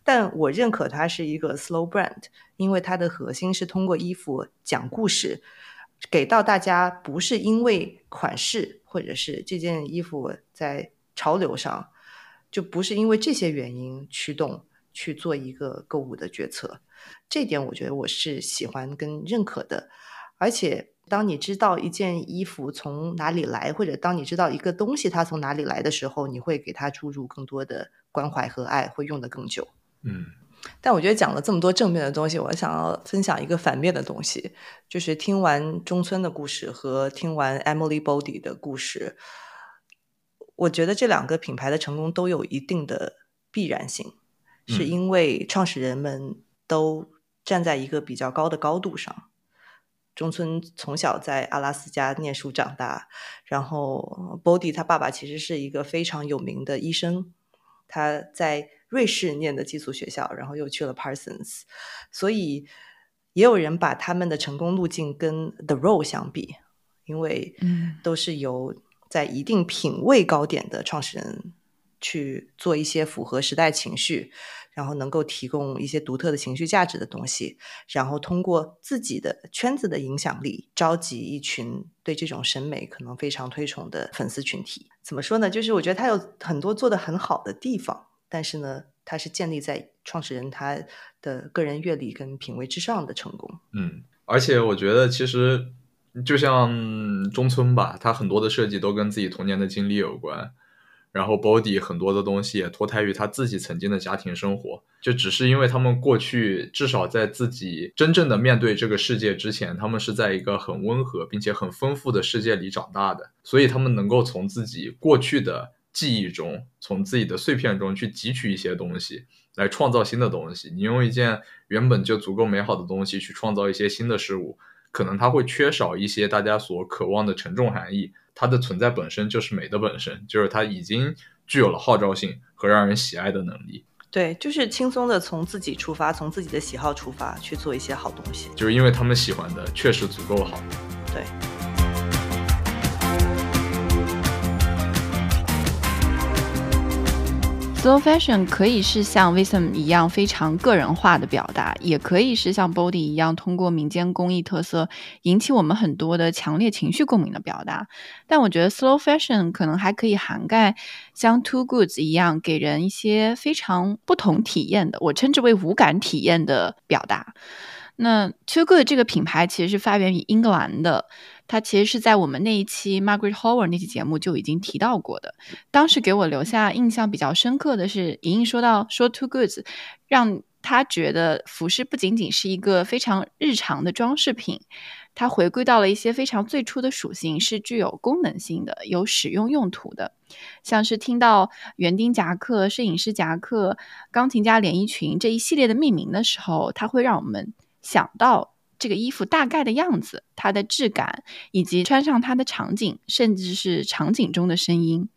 但我认可它是一个 slow brand，因为它的核心是通过衣服讲故事，给到大家不是因为款式或者是这件衣服在潮流上，就不是因为这些原因驱动去做一个购物的决策。这点我觉得我是喜欢跟认可的，而且当你知道一件衣服从哪里来，或者当你知道一个东西它从哪里来的时候，你会给它注入更多的关怀和爱，会用的更久。嗯，但我觉得讲了这么多正面的东西，我想要分享一个反面的东西，就是听完中村的故事和听完 Emily Body 的故事，我觉得这两个品牌的成功都有一定的必然性，是因为创始人们。都站在一个比较高的高度上。中村从小在阿拉斯加念书长大，然后 Body 他爸爸其实是一个非常有名的医生，他在瑞士念的寄宿学校，然后又去了 Parsons，所以也有人把他们的成功路径跟 The Row 相比，因为都是由在一定品位高点的创始人去做一些符合时代情绪。然后能够提供一些独特的情绪价值的东西，然后通过自己的圈子的影响力，召集一群对这种审美可能非常推崇的粉丝群体。怎么说呢？就是我觉得他有很多做的很好的地方，但是呢，他是建立在创始人他的个人阅历跟品味之上的成功。嗯，而且我觉得其实就像中村吧，他很多的设计都跟自己童年的经历有关。然后，Body 很多的东西也脱胎于他自己曾经的家庭生活，就只是因为他们过去至少在自己真正的面对这个世界之前，他们是在一个很温和并且很丰富的世界里长大的，所以他们能够从自己过去的记忆中，从自己的碎片中去汲取一些东西，来创造新的东西。你用一件原本就足够美好的东西去创造一些新的事物，可能它会缺少一些大家所渴望的沉重含义。它的存在本身就是美的本身，就是它已经具有了号召性和让人喜爱的能力。对，就是轻松的从自己出发，从自己的喜好出发去做一些好东西。就是因为他们喜欢的确实足够好。对。Slow fashion 可以是像 w i s o m 一样非常个人化的表达，也可以是像 Body 一样通过民间工艺特色引起我们很多的强烈情绪共鸣的表达。但我觉得 Slow fashion 可能还可以涵盖像 Too Goods 一样给人一些非常不同体验的，我称之为无感体验的表达。那 Too Good 这个品牌其实是发源于英格兰的。它其实是在我们那一期 Margaret Howard 那期节目就已经提到过的。当时给我留下印象比较深刻的是，莹莹说到说 Too Goods，让他觉得服饰不仅仅是一个非常日常的装饰品，它回归到了一些非常最初的属性，是具有功能性的、有使用用途的。像是听到园丁夹克、摄影师夹克、钢琴家连衣裙这一系列的命名的时候，它会让我们想到。这个衣服大概的样子，它的质感，以及穿上它的场景，甚至是场景中的声音。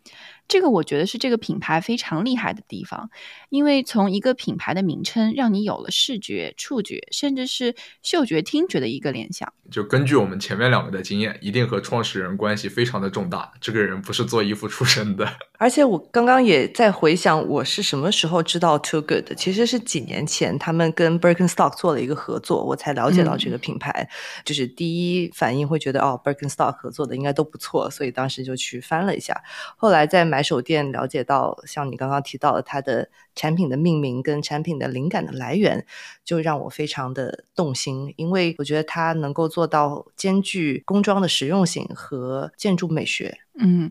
这个我觉得是这个品牌非常厉害的地方，因为从一个品牌的名称，让你有了视觉、触觉，甚至是嗅觉、听觉的一个联想。就根据我们前面两个的经验，一定和创始人关系非常的重大。这个人不是做衣服出身的。而且我刚刚也在回想，我是什么时候知道 Too Good 的？其实是几年前，他们跟 Birkenstock 做了一个合作，我才了解到这个品牌。就是第一反应会觉得，哦，Birkenstock 合作的应该都不错，所以当时就去翻了一下。后来在买。买手店了解到，像你刚刚提到的，它的产品的命名跟产品的灵感的来源，就让我非常的动心，因为我觉得它能够做到兼具工装的实用性和建筑美学。嗯，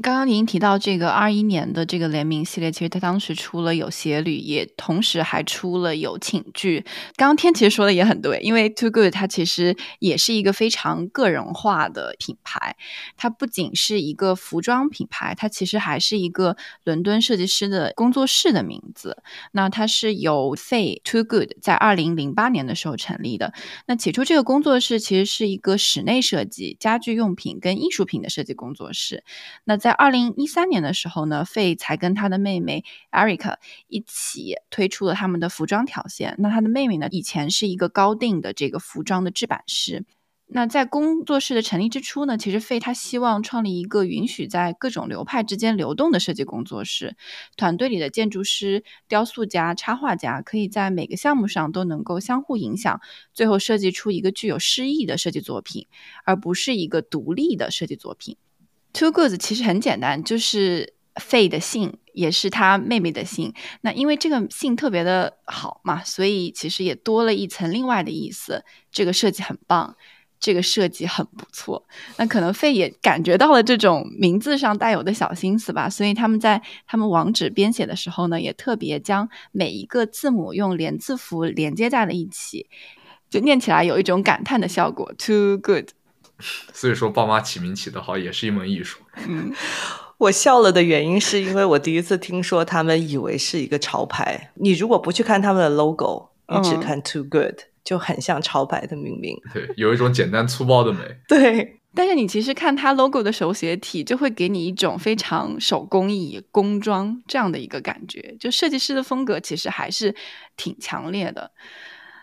刚刚您提到这个二一年的这个联名系列，其实它当时出了有鞋履，也同时还出了有寝具。刚刚天其实说的也很对，因为 Too Good 它其实也是一个非常个人化的品牌，它不仅是一个服装品牌，它其实还是一个伦敦设计师的工作室的名子。那它是由 fay Too Good 在二零零八年的时候成立的。那起初这个工作室其实是一个室内设计、家具用品跟艺术品的设计工作室。那在二零一三年的时候呢，费才跟他的妹妹 Erica 一起推出了他们的服装条线。那他的妹妹呢，以前是一个高定的这个服装的制版师。那在工作室的成立之初呢，其实费他希望创立一个允许在各种流派之间流动的设计工作室，团队里的建筑师、雕塑家、插画家可以在每个项目上都能够相互影响，最后设计出一个具有诗意的设计作品，而不是一个独立的设计作品。Two Goods 其实很简单，就是费的姓，也是他妹妹的姓。那因为这个姓特别的好嘛，所以其实也多了一层另外的意思。这个设计很棒，这个设计很不错。那可能费也感觉到了这种名字上带有的小心思吧，所以他们在他们网址编写的时候呢，也特别将每一个字母用连字符连接在了一起，就念起来有一种感叹的效果。Too good。(laughs) 所以说，爸妈起名起得好也是一门艺术。嗯，(laughs) 我笑了的原因是因为我第一次听说他们以为是一个潮牌。你如果不去看他们的 logo，你只看 Too Good，就很像潮牌的命名。对，有一种简单粗暴的美。(laughs) 对，但是你其实看它 logo 的手写体，就会给你一种非常手工艺、工装这样的一个感觉。就设计师的风格其实还是挺强烈的。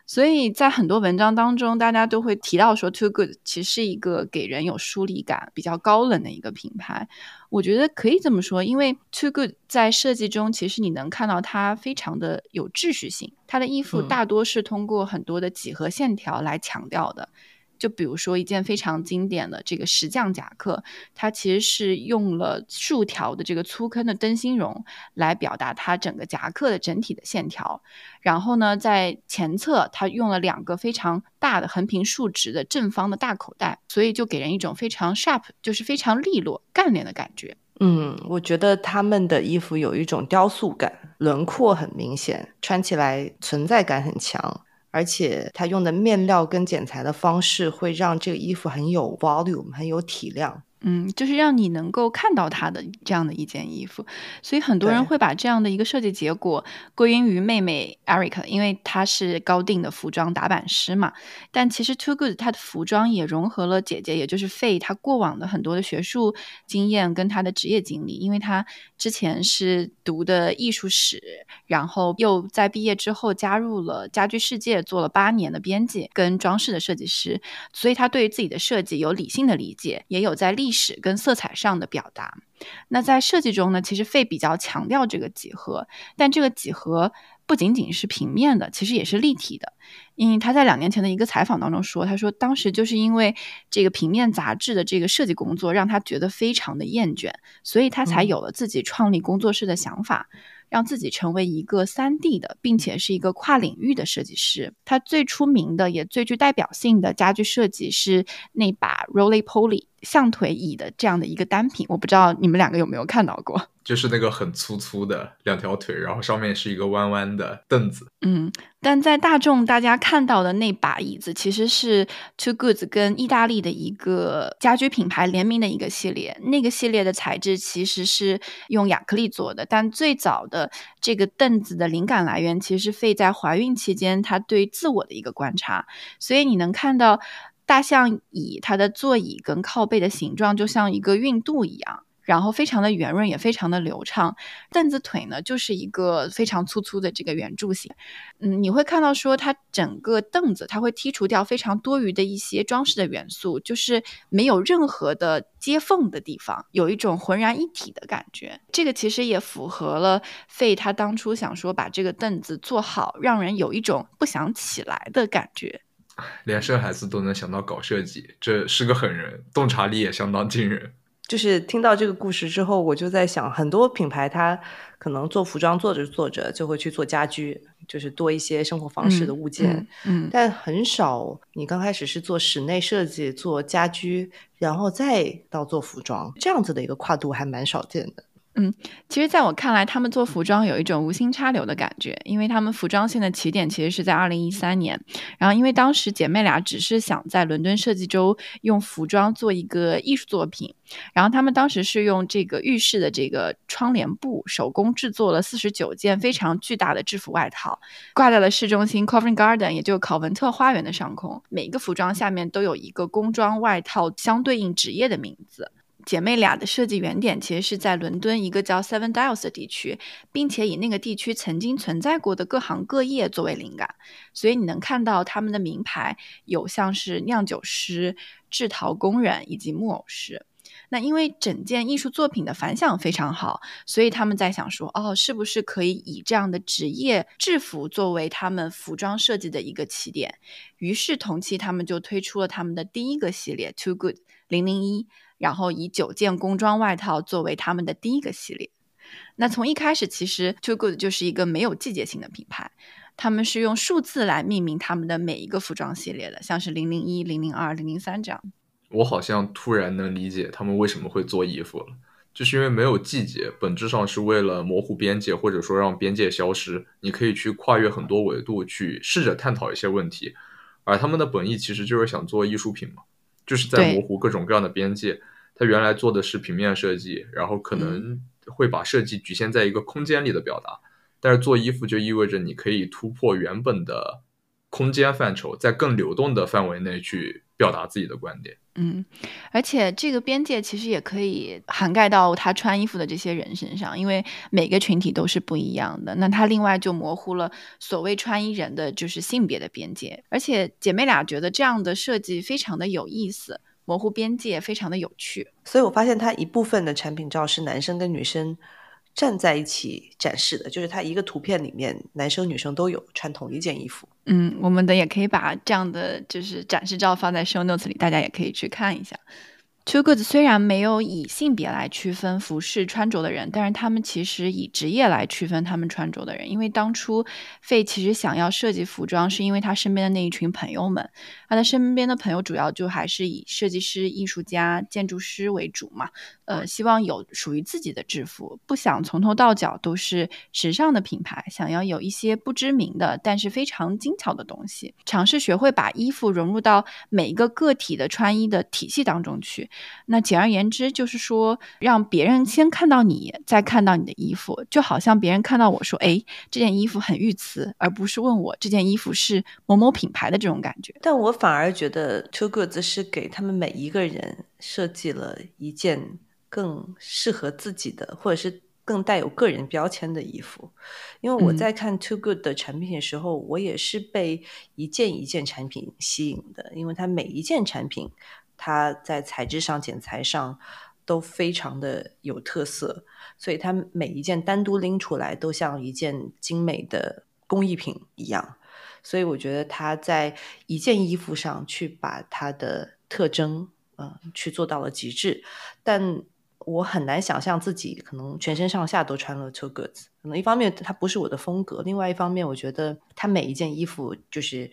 所以在很多文章当中，大家都会提到说，Too Good 其实是一个给人有疏离感、比较高冷的一个品牌。我觉得可以这么说，因为 Too Good 在设计中，其实你能看到它非常的有秩序性。它的衣服大多是通过很多的几何线条来强调的。就比如说一件非常经典的这个石匠夹克，它其实是用了竖条的这个粗坑的灯芯绒来表达它整个夹克的整体的线条。然后呢，在前侧它用了两个非常大的横平竖直的正方的大口袋，所以就给人一种非常 sharp，就是非常利落干练的感觉。嗯，我觉得他们的衣服有一种雕塑感，轮廓很明显，穿起来存在感很强。而且它用的面料跟剪裁的方式会让这个衣服很有 volume，很有体量。嗯，就是让你能够看到它的这样的一件衣服，所以很多人会把这样的一个设计结果归因于妹妹 Erica，因为她是高定的服装打版师嘛。但其实 Too Good 她的服装也融合了姐姐，也就是费她过往的很多的学术经验跟她的职业经历，因为她之前是读的艺术史，然后又在毕业之后加入了家居世界，做了八年的编辑跟装饰的设计师，所以她对于自己的设计有理性的理解，也有在历史跟色彩上的表达。那在设计中呢，其实费比较强调这个几何，但这个几何不仅仅是平面的，其实也是立体的。因为他在两年前的一个采访当中说，他说当时就是因为这个平面杂志的这个设计工作让他觉得非常的厌倦，所以他才嗯有了自己创立工作室的想法。让自己成为一个三 D 的，并且是一个跨领域的设计师。他最出名的也最具代表性的家具设计是那把 Roly Poly 象腿椅的这样的一个单品，我不知道你们两个有没有看到过。(laughs) 就是那个很粗粗的两条腿，然后上面是一个弯弯的凳子。嗯，但在大众大家看到的那把椅子，其实是 Two Goods 跟意大利的一个家居品牌联名的一个系列。那个系列的材质其实是用亚克力做的，但最早的这个凳子的灵感来源，其实是费在怀孕期间她对自我的一个观察。所以你能看到大象椅它的座椅跟靠背的形状就像一个孕肚一样。然后非常的圆润，也非常的流畅。凳子腿呢，就是一个非常粗粗的这个圆柱形。嗯，你会看到说它整个凳子，它会剔除掉非常多余的一些装饰的元素，就是没有任何的接缝的地方，有一种浑然一体的感觉。这个其实也符合了费他当初想说把这个凳子做好，让人有一种不想起来的感觉。连生孩子都能想到搞设计，这是个狠人，洞察力也相当惊人。就是听到这个故事之后，我就在想，很多品牌它可能做服装做着做着就会去做家居，就是多一些生活方式的物件，嗯，嗯但很少你刚开始是做室内设计、做家居，然后再到做服装，这样子的一个跨度还蛮少见的。嗯其实，在我看来，他们做服装有一种无心插柳的感觉，因为他们服装线的起点其实是在二零一三年，然后因为当时姐妹俩只是想在伦敦设计周用服装做一个艺术作品，然后他们当时是用这个浴室的这个窗帘布手工制作了四十九件非常巨大的制服外套，挂在了市中心 Covent Garden，也就考文特花园的上空，每一个服装下面都有一个工装外套相对应职业的名字。姐妹俩的设计原点其实是在伦敦一个叫 Seven Dials 的地区，并且以那个地区曾经存在过的各行各业作为灵感，所以你能看到他们的名牌有像是酿酒师、制陶工人以及木偶师。那因为整件艺术作品的反响非常好，所以他们在想说，哦，是不是可以以这样的职业制服作为他们服装设计的一个起点？于是同期他们就推出了他们的第一个系列 Too Good 零零一。然后以九件工装外套作为他们的第一个系列。那从一开始，其实 Too Good 就是一个没有季节性的品牌，他们是用数字来命名他们的每一个服装系列的，像是零零一、零零二、零零三这样。我好像突然能理解他们为什么会做衣服了，就是因为没有季节，本质上是为了模糊边界，或者说让边界消失。你可以去跨越很多维度，去试着探讨一些问题。而他们的本意其实就是想做艺术品嘛，就是在模糊各种各样的边界。他原来做的是平面设计，然后可能会把设计局限在一个空间里的表达，但是做衣服就意味着你可以突破原本的空间范畴，在更流动的范围内去表达自己的观点。嗯，而且这个边界其实也可以涵盖到他穿衣服的这些人身上，因为每个群体都是不一样的。那他另外就模糊了所谓穿衣人的就是性别的边界，而且姐妹俩觉得这样的设计非常的有意思。模糊边界非常的有趣，所以我发现它一部分的产品照是男生跟女生站在一起展示的，就是他一个图片里面男生女生都有穿同一件衣服。嗯，我们的也可以把这样的就是展示照放在 show notes 里，大家也可以去看一下。Two Goods 虽然没有以性别来区分服饰穿着的人，但是他们其实以职业来区分他们穿着的人。因为当初费其实想要设计服装，是因为他身边的那一群朋友们，他的身边的朋友主要就还是以设计师、艺术家、建筑师为主嘛。呃，希望有属于自己的制服，不想从头到脚都是时尚的品牌，想要有一些不知名的但是非常精巧的东西，尝试学会把衣服融入到每一个个体的穿衣的体系当中去。那简而言之，就是说让别人先看到你，再看到你的衣服，就好像别人看到我说：“哎，这件衣服很御词”，而不是问我这件衣服是某某品牌的这种感觉。但我反而觉得 Two Goods 是给他们每一个人设计了一件更适合自己的，或者是。更带有个人标签的衣服，因为我在看 Too Good 的产品的时候，我也是被一件一件产品吸引的，因为它每一件产品，它在材质上、剪裁上都非常的有特色，所以它每一件单独拎出来都像一件精美的工艺品一样，所以我觉得它在一件衣服上去把它的特征，嗯，去做到了极致，但。我很难想象自己可能全身上下都穿了 Two Goods，可能一方面它不是我的风格，另外一方面我觉得它每一件衣服就是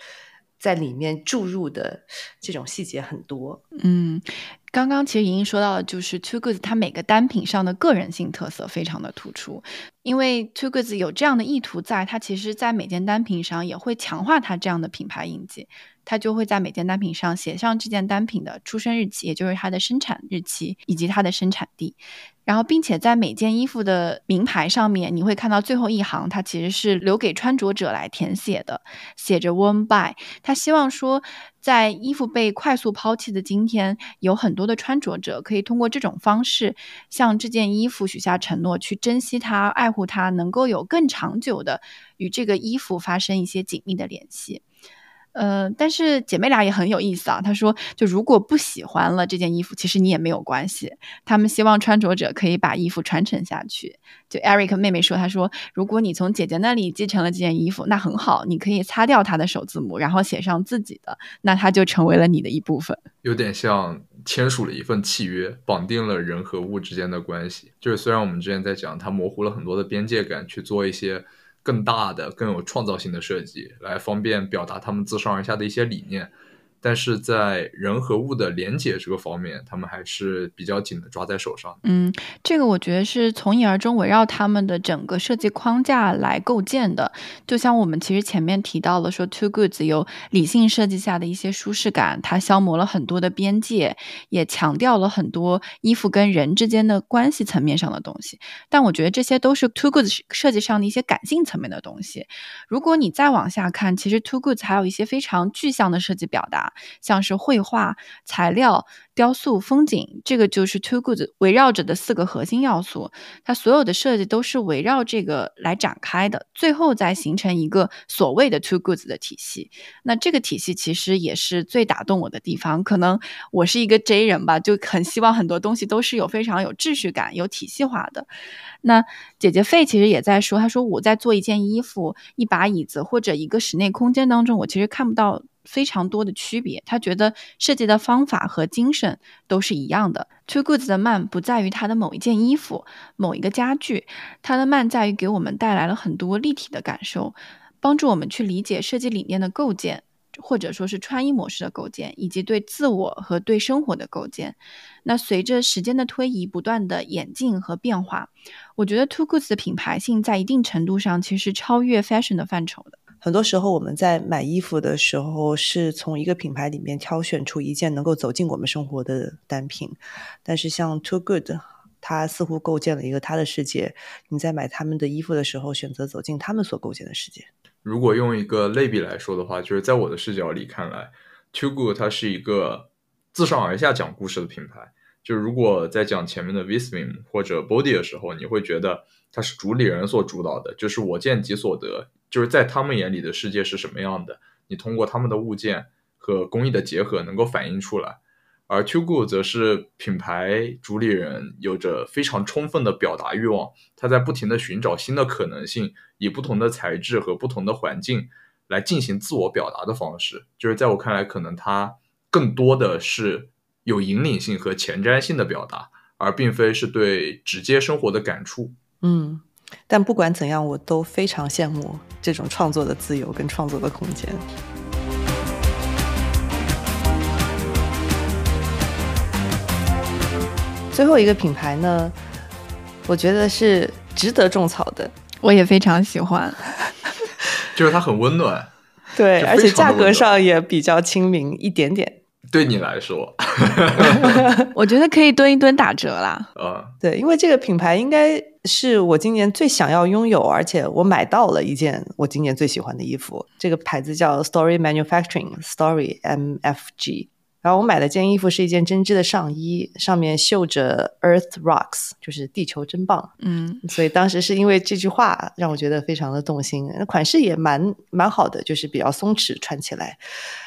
在里面注入的这种细节很多。嗯，刚刚其实莹莹说到的就是 Two Goods，它每个单品上的个人性特色非常的突出，因为 Two Goods 有这样的意图在，它其实在每件单品上也会强化它这样的品牌印记。他就会在每件单品上写上这件单品的出生日期，也就是它的生产日期以及它的生产地。然后，并且在每件衣服的名牌上面，你会看到最后一行，它其实是留给穿着者来填写的，写着 “worn by”。他希望说，在衣服被快速抛弃的今天，有很多的穿着者可以通过这种方式，向这件衣服许下承诺，去珍惜它、爱护它，能够有更长久的与这个衣服发生一些紧密的联系。呃，但是姐妹俩也很有意思啊。她说，就如果不喜欢了这件衣服，其实你也没有关系。他们希望穿着者可以把衣服传承下去。就 Eric 妹妹说，她说，如果你从姐姐那里继承了这件衣服，那很好，你可以擦掉她的首字母，然后写上自己的，那它就成为了你的一部分。有点像签署了一份契约，绑定了人和物之间的关系。就是虽然我们之前在讲，它模糊了很多的边界感，去做一些。更大的、更有创造性的设计，来方便表达他们自上而下的一些理念。但是在人和物的连接这个方面，他们还是比较紧的抓在手上。嗯，这个我觉得是从一而终，围绕他们的整个设计框架来构建的。就像我们其实前面提到了，说 Two Goods 有理性设计下的一些舒适感，它消磨了很多的边界，也强调了很多衣服跟人之间的关系层面上的东西。但我觉得这些都是 Two Goods 设计上的一些感性层面的东西。如果你再往下看，其实 Two Goods 还有一些非常具象的设计表达。像是绘画、材料、雕塑、风景，这个就是 Two Goods 围绕着的四个核心要素。它所有的设计都是围绕这个来展开的，最后再形成一个所谓的 Two Goods 的体系。那这个体系其实也是最打动我的地方。可能我是一个 J 人吧，就很希望很多东西都是有非常有秩序感、有体系化的。那姐姐费其实也在说，她说我在做一件衣服、一把椅子或者一个室内空间当中，我其实看不到。非常多的区别，他觉得设计的方法和精神都是一样的。Two Goods 的慢不在于它的某一件衣服、某一个家具，它的慢在于给我们带来了很多立体的感受，帮助我们去理解设计理念的构建，或者说是穿衣模式的构建，以及对自我和对生活的构建。那随着时间的推移，不断的演进和变化，我觉得 Two Goods 的品牌性在一定程度上其实超越 fashion 的范畴的。很多时候，我们在买衣服的时候，是从一个品牌里面挑选出一件能够走进我们生活的单品。但是，像 Too Good，它似乎构建了一个它的世界。你在买他们的衣服的时候，选择走进他们所构建的世界。如果用一个类比来说的话，就是在我的视角里看来，Too Good 它是一个自上而下讲故事的品牌。就如果在讲前面的 Visvim 或者 Body 的时候，你会觉得它是主理人所主导的，就是我见即所得。就是在他们眼里的世界是什么样的，你通过他们的物件和工艺的结合能够反映出来。而 Too Good 则是品牌主理人有着非常充分的表达欲望，他在不停的寻找新的可能性，以不同的材质和不同的环境来进行自我表达的方式。就是在我看来，可能它更多的是有引领性和前瞻性的表达，而并非是对直接生活的感触。嗯。但不管怎样，我都非常羡慕这种创作的自由跟创作的空间。最后一个品牌呢，我觉得是值得种草的，我也非常喜欢，(laughs) 就是它很温暖，对，而且价格上也比较亲民一点点。对你来说，(laughs) 我觉得可以蹲一蹲打折啦。呃，对，因为这个品牌应该是我今年最想要拥有，而且我买到了一件我今年最喜欢的衣服。这个牌子叫 Story Manufacturing，Story MFG。然后我买的件衣服是一件针织的上衣，上面绣着 Earth Rocks，就是地球真棒。嗯，所以当时是因为这句话让我觉得非常的动心。款式也蛮蛮好的，就是比较松弛，穿起来。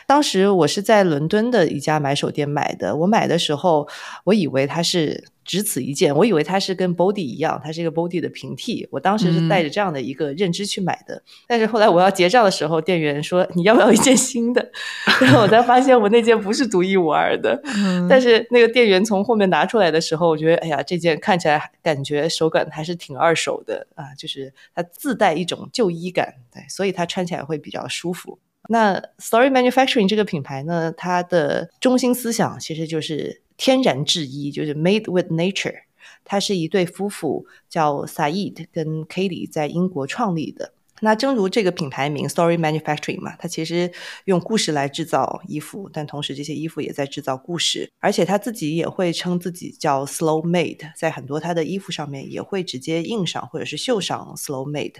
当时我是在伦敦的一家买手店买的，我买的时候我以为它是。只此一件，我以为它是跟 Body 一样，它是一个 Body 的平替。我当时是带着这样的一个认知去买的，但是后来我要结账的时候，店员说你要不要一件新的？(laughs) 然后我才发现我那件不是独一无二的。(laughs) 但是那个店员从后面拿出来的时候，我觉得哎呀，这件看起来感觉手感还是挺二手的啊，就是它自带一种旧衣感，对，所以它穿起来会比较舒服。那 Story Manufacturing 这个品牌呢，它的中心思想其实就是。天然制衣就是 Made with Nature，它是一对夫妇叫 Saeed 跟 Katie 在英国创立的。那正如这个品牌名 Story Manufacturing 嘛，它其实用故事来制造衣服，但同时这些衣服也在制造故事。而且他自己也会称自己叫 Slow Made，在很多他的衣服上面也会直接印上或者是绣上 Slow Made。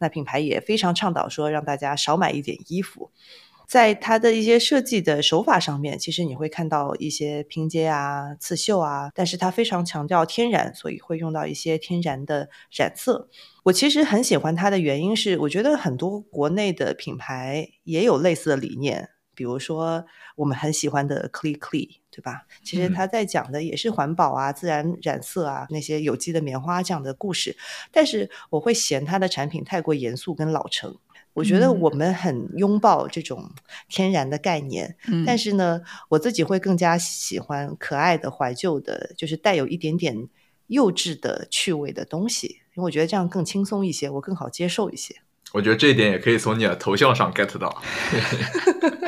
那品牌也非常倡导说让大家少买一点衣服。在它的一些设计的手法上面，其实你会看到一些拼接啊、刺绣啊，但是它非常强调天然，所以会用到一些天然的染色。我其实很喜欢它的原因是，我觉得很多国内的品牌也有类似的理念，比如说我们很喜欢的 Clee Clee，对吧？其实他在讲的也是环保啊、自然染色啊、那些有机的棉花这样的故事，但是我会嫌它的产品太过严肃跟老成。我觉得我们很拥抱这种天然的概念，但是呢，我自己会更加喜欢可爱的、怀旧的，就是带有一点点幼稚的趣味的东西，因为我觉得这样更轻松一些，我更好接受一些。我觉得这一点也可以从你的头像上 get 到。(laughs)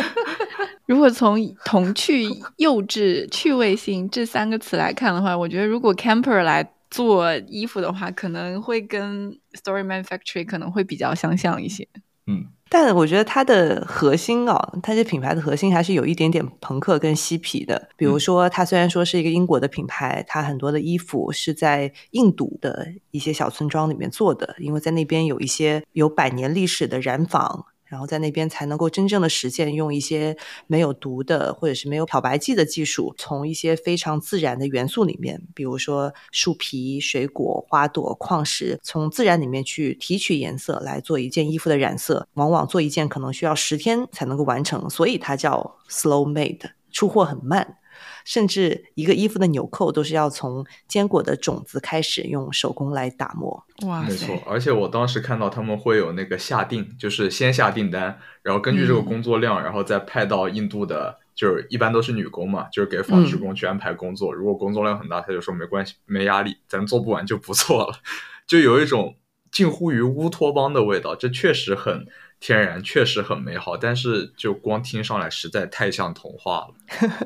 (laughs) 如果从童趣、幼稚、趣味性这三个词来看的话，我觉得如果 Camper 来做衣服的话，可能会跟 Story Manufacturing 可能会比较相像一些。嗯，但我觉得它的核心啊，它这品牌的核心还是有一点点朋克跟嬉皮的。比如说，它虽然说是一个英国的品牌，它很多的衣服是在印度的一些小村庄里面做的，因为在那边有一些有百年历史的染坊。然后在那边才能够真正的实现用一些没有毒的或者是没有漂白剂的技术，从一些非常自然的元素里面，比如说树皮、水果、花朵、矿石，从自然里面去提取颜色来做一件衣服的染色，往往做一件可能需要十天才能够完成，所以它叫 slow made，出货很慢。甚至一个衣服的纽扣都是要从坚果的种子开始用手工来打磨。哇，没错！而且我当时看到他们会有那个下定，就是先下订单，然后根据这个工作量，然后再派到印度的，就是一般都是女工嘛，就是给纺织工去安排工作。如果工作量很大，他就说没关系，没压力，咱做不完就不做了，(laughs) 就有一种近乎于乌托邦的味道。这确实很。天然确实很美好，但是就光听上来实在太像童话了。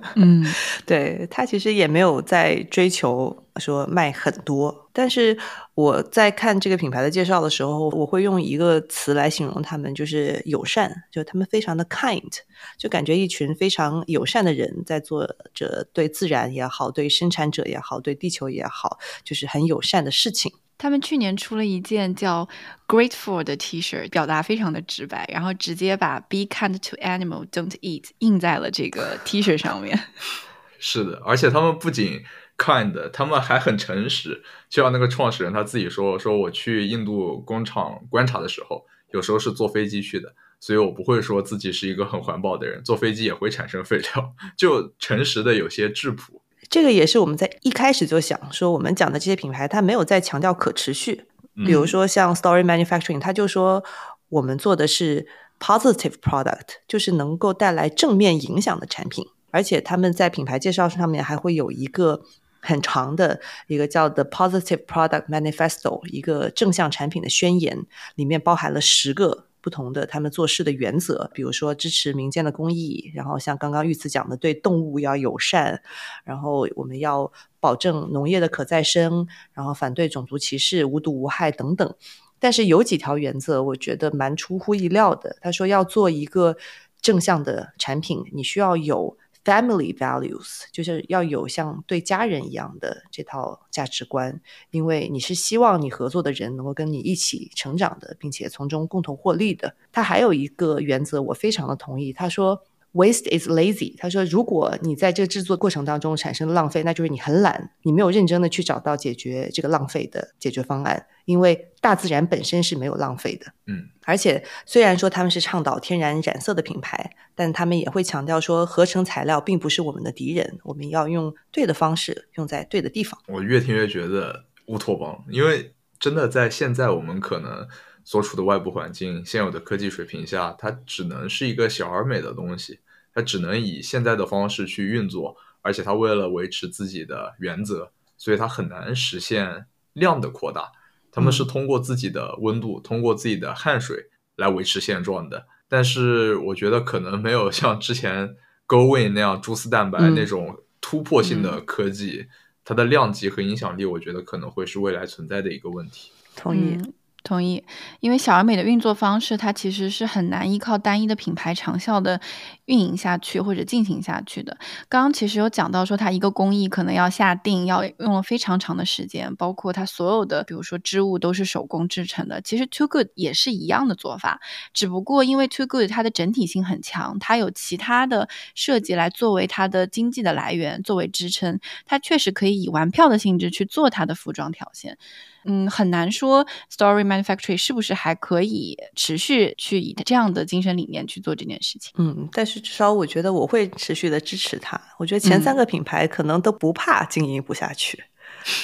(laughs) 嗯，对他其实也没有在追求说卖很多，但是我在看这个品牌的介绍的时候，我会用一个词来形容他们，就是友善，就他们非常的 kind，就感觉一群非常友善的人在做着对自然也好，对生产者也好，对地球也好，就是很友善的事情。他们去年出了一件叫 “Grateful” 的 T 恤，表达非常的直白，然后直接把 “Be kind to animal, don't eat” 印在了这个 T 恤上面。(laughs) 是的，而且他们不仅 kind，他们还很诚实。就像那个创始人他自己说：“说我去印度工厂观察的时候，有时候是坐飞机去的，所以我不会说自己是一个很环保的人。坐飞机也会产生废料，(laughs) 就诚实的有些质朴。”这个也是我们在一开始就想说，我们讲的这些品牌，它没有在强调可持续。比如说像 Story Manufacturing，它就说我们做的是 positive product，就是能够带来正面影响的产品。而且他们在品牌介绍上面还会有一个很长的一个叫 The Positive Product Manifesto，一个正向产品的宣言，里面包含了十个。不同的他们做事的原则，比如说支持民间的公益，然后像刚刚玉慈讲的，对动物要友善，然后我们要保证农业的可再生，然后反对种族歧视、无毒无害等等。但是有几条原则，我觉得蛮出乎意料的。他说要做一个正向的产品，你需要有 family values，就是要有像对家人一样的这套价值观，因为你是希望你合作的人能够跟你一起成长的，并且从中共同获利的。他还有一个原则，我非常的同意。他说。Waste is lazy。他说，如果你在这个制作过程当中产生了浪费，那就是你很懒，你没有认真的去找到解决这个浪费的解决方案。因为大自然本身是没有浪费的。嗯，而且虽然说他们是倡导天然染色的品牌，但他们也会强调说，合成材料并不是我们的敌人，我们要用对的方式，用在对的地方。我越听越觉得乌托邦，因为真的在现在我们可能。所处的外部环境、现有的科技水平下，它只能是一个小而美的东西，它只能以现在的方式去运作，而且它为了维持自己的原则，所以它很难实现量的扩大。他们是通过自己的温度、通过自己的汗水来维持现状的。但是我觉得可能没有像之前 GoWin 那样蛛丝蛋白那种突破性的科技，它的量级和影响力，我觉得可能会是未来存在的一个问题。同意。同意，因为小而美的运作方式，它其实是很难依靠单一的品牌长效的运营下去或者进行下去的。刚刚其实有讲到说，它一个工艺可能要下定，要用了非常长的时间，包括它所有的，比如说织物都是手工制成的。其实 Too Good 也是一样的做法，只不过因为 Too Good 它的整体性很强，它有其他的设计来作为它的经济的来源，作为支撑，它确实可以以玩票的性质去做它的服装条线。嗯，很难说 Story Manufactory 是不是还可以持续去以这样的精神理念去做这件事情。嗯，但是至少我觉得我会持续的支持它。我觉得前三个品牌可能都不怕经营不下去。嗯，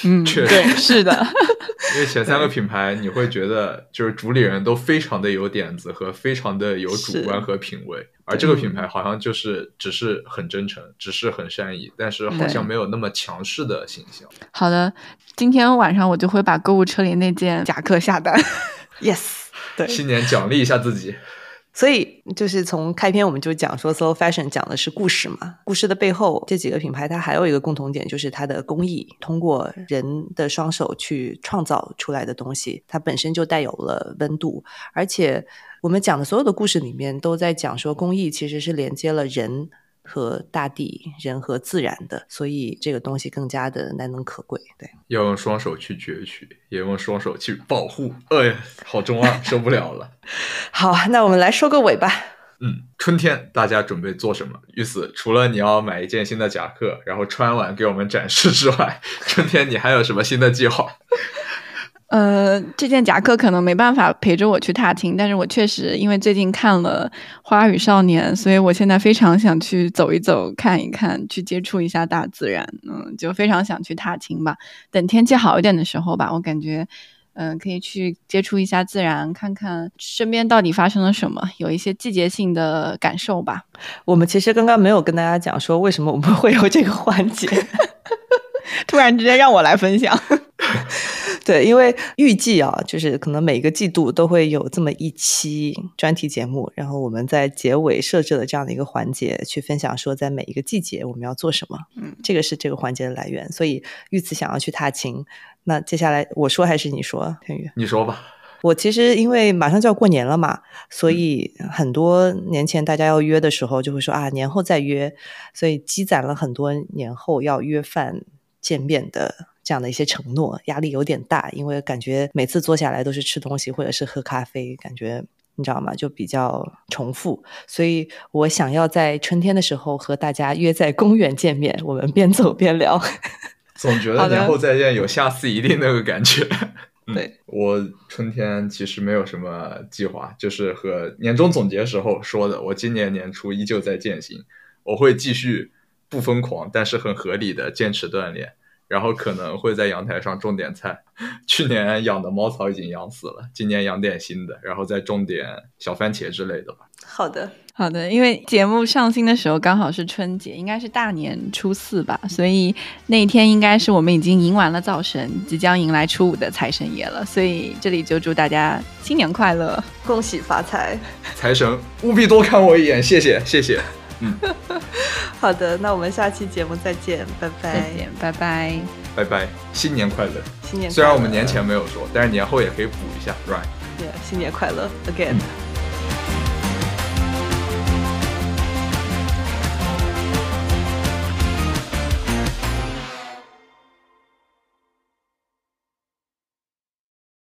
对，是的，(laughs) 因为前三个品牌，你会觉得就是主理人都非常的有点子和非常的有主观和品味，而这个品牌好像就是只是很真诚，只是很善意，但是好像没有那么强势的形象。好的，今天晚上我就会把购物车里那件夹克下单。Yes，对，新年奖励一下自己。所以就是从开篇我们就讲说，slow fashion 讲的是故事嘛。故事的背后，这几个品牌它还有一个共同点，就是它的工艺通过人的双手去创造出来的东西，它本身就带有了温度。而且我们讲的所有的故事里面，都在讲说，工艺其实是连接了人。和大地、人和自然的，所以这个东西更加的难能可贵。对，要用双手去攫取，也用双手去保护。哎呀，好中二，受不了了。(laughs) 好，那我们来收个尾吧。嗯，春天大家准备做什么？玉思，除了你要买一件新的夹克，然后穿完给我们展示之外，(laughs) 春天你还有什么新的计划？呃，这件夹克可能没办法陪着我去踏青，但是我确实因为最近看了《花儿与少年》，所以我现在非常想去走一走、看一看，去接触一下大自然。嗯，就非常想去踏青吧。等天气好一点的时候吧，我感觉，嗯，可以去接触一下自然，看看身边到底发生了什么，有一些季节性的感受吧。我们其实刚刚没有跟大家讲说为什么我们会有这个环节，(laughs) 突然之间让我来分享。(laughs) 对，因为预计啊，就是可能每个季度都会有这么一期专题节目，然后我们在结尾设置了这样的一个环节，去分享说在每一个季节我们要做什么。嗯，这个是这个环节的来源。所以玉子想要去踏青，那接下来我说还是你说？天宇，你说吧。我其实因为马上就要过年了嘛，所以很多年前大家要约的时候就会说啊，年后再约，所以积攒了很多年后要约饭见面的。这样的一些承诺，压力有点大，因为感觉每次坐下来都是吃东西或者是喝咖啡，感觉你知道吗？就比较重复。所以我想要在春天的时候和大家约在公园见面，我们边走边聊。(laughs) 总觉得年后再见有下次一定那个感觉。(laughs) 对我春天其实没有什么计划，就是和年终总结时候说的，我今年年初依旧在践行，我会继续不疯狂，但是很合理的坚持锻炼。然后可能会在阳台上种点菜，去年养的猫草已经养死了，今年养点新的，然后再种点小番茄之类的吧。好的，好的，因为节目上新的时候刚好是春节，应该是大年初四吧，所以那一天应该是我们已经迎完了灶神，即将迎来初五的财神爷了，所以这里就祝大家新年快乐，恭喜发财，(laughs) 财神务必多看我一眼，谢谢，谢谢。嗯，(laughs) 好的，那我们下期节目再见，拜拜，再见，拜拜，拜拜，新年快乐，新年。虽然我们年前没有说，但是年后也可以补一下，right？Yeah，，新年快乐，again。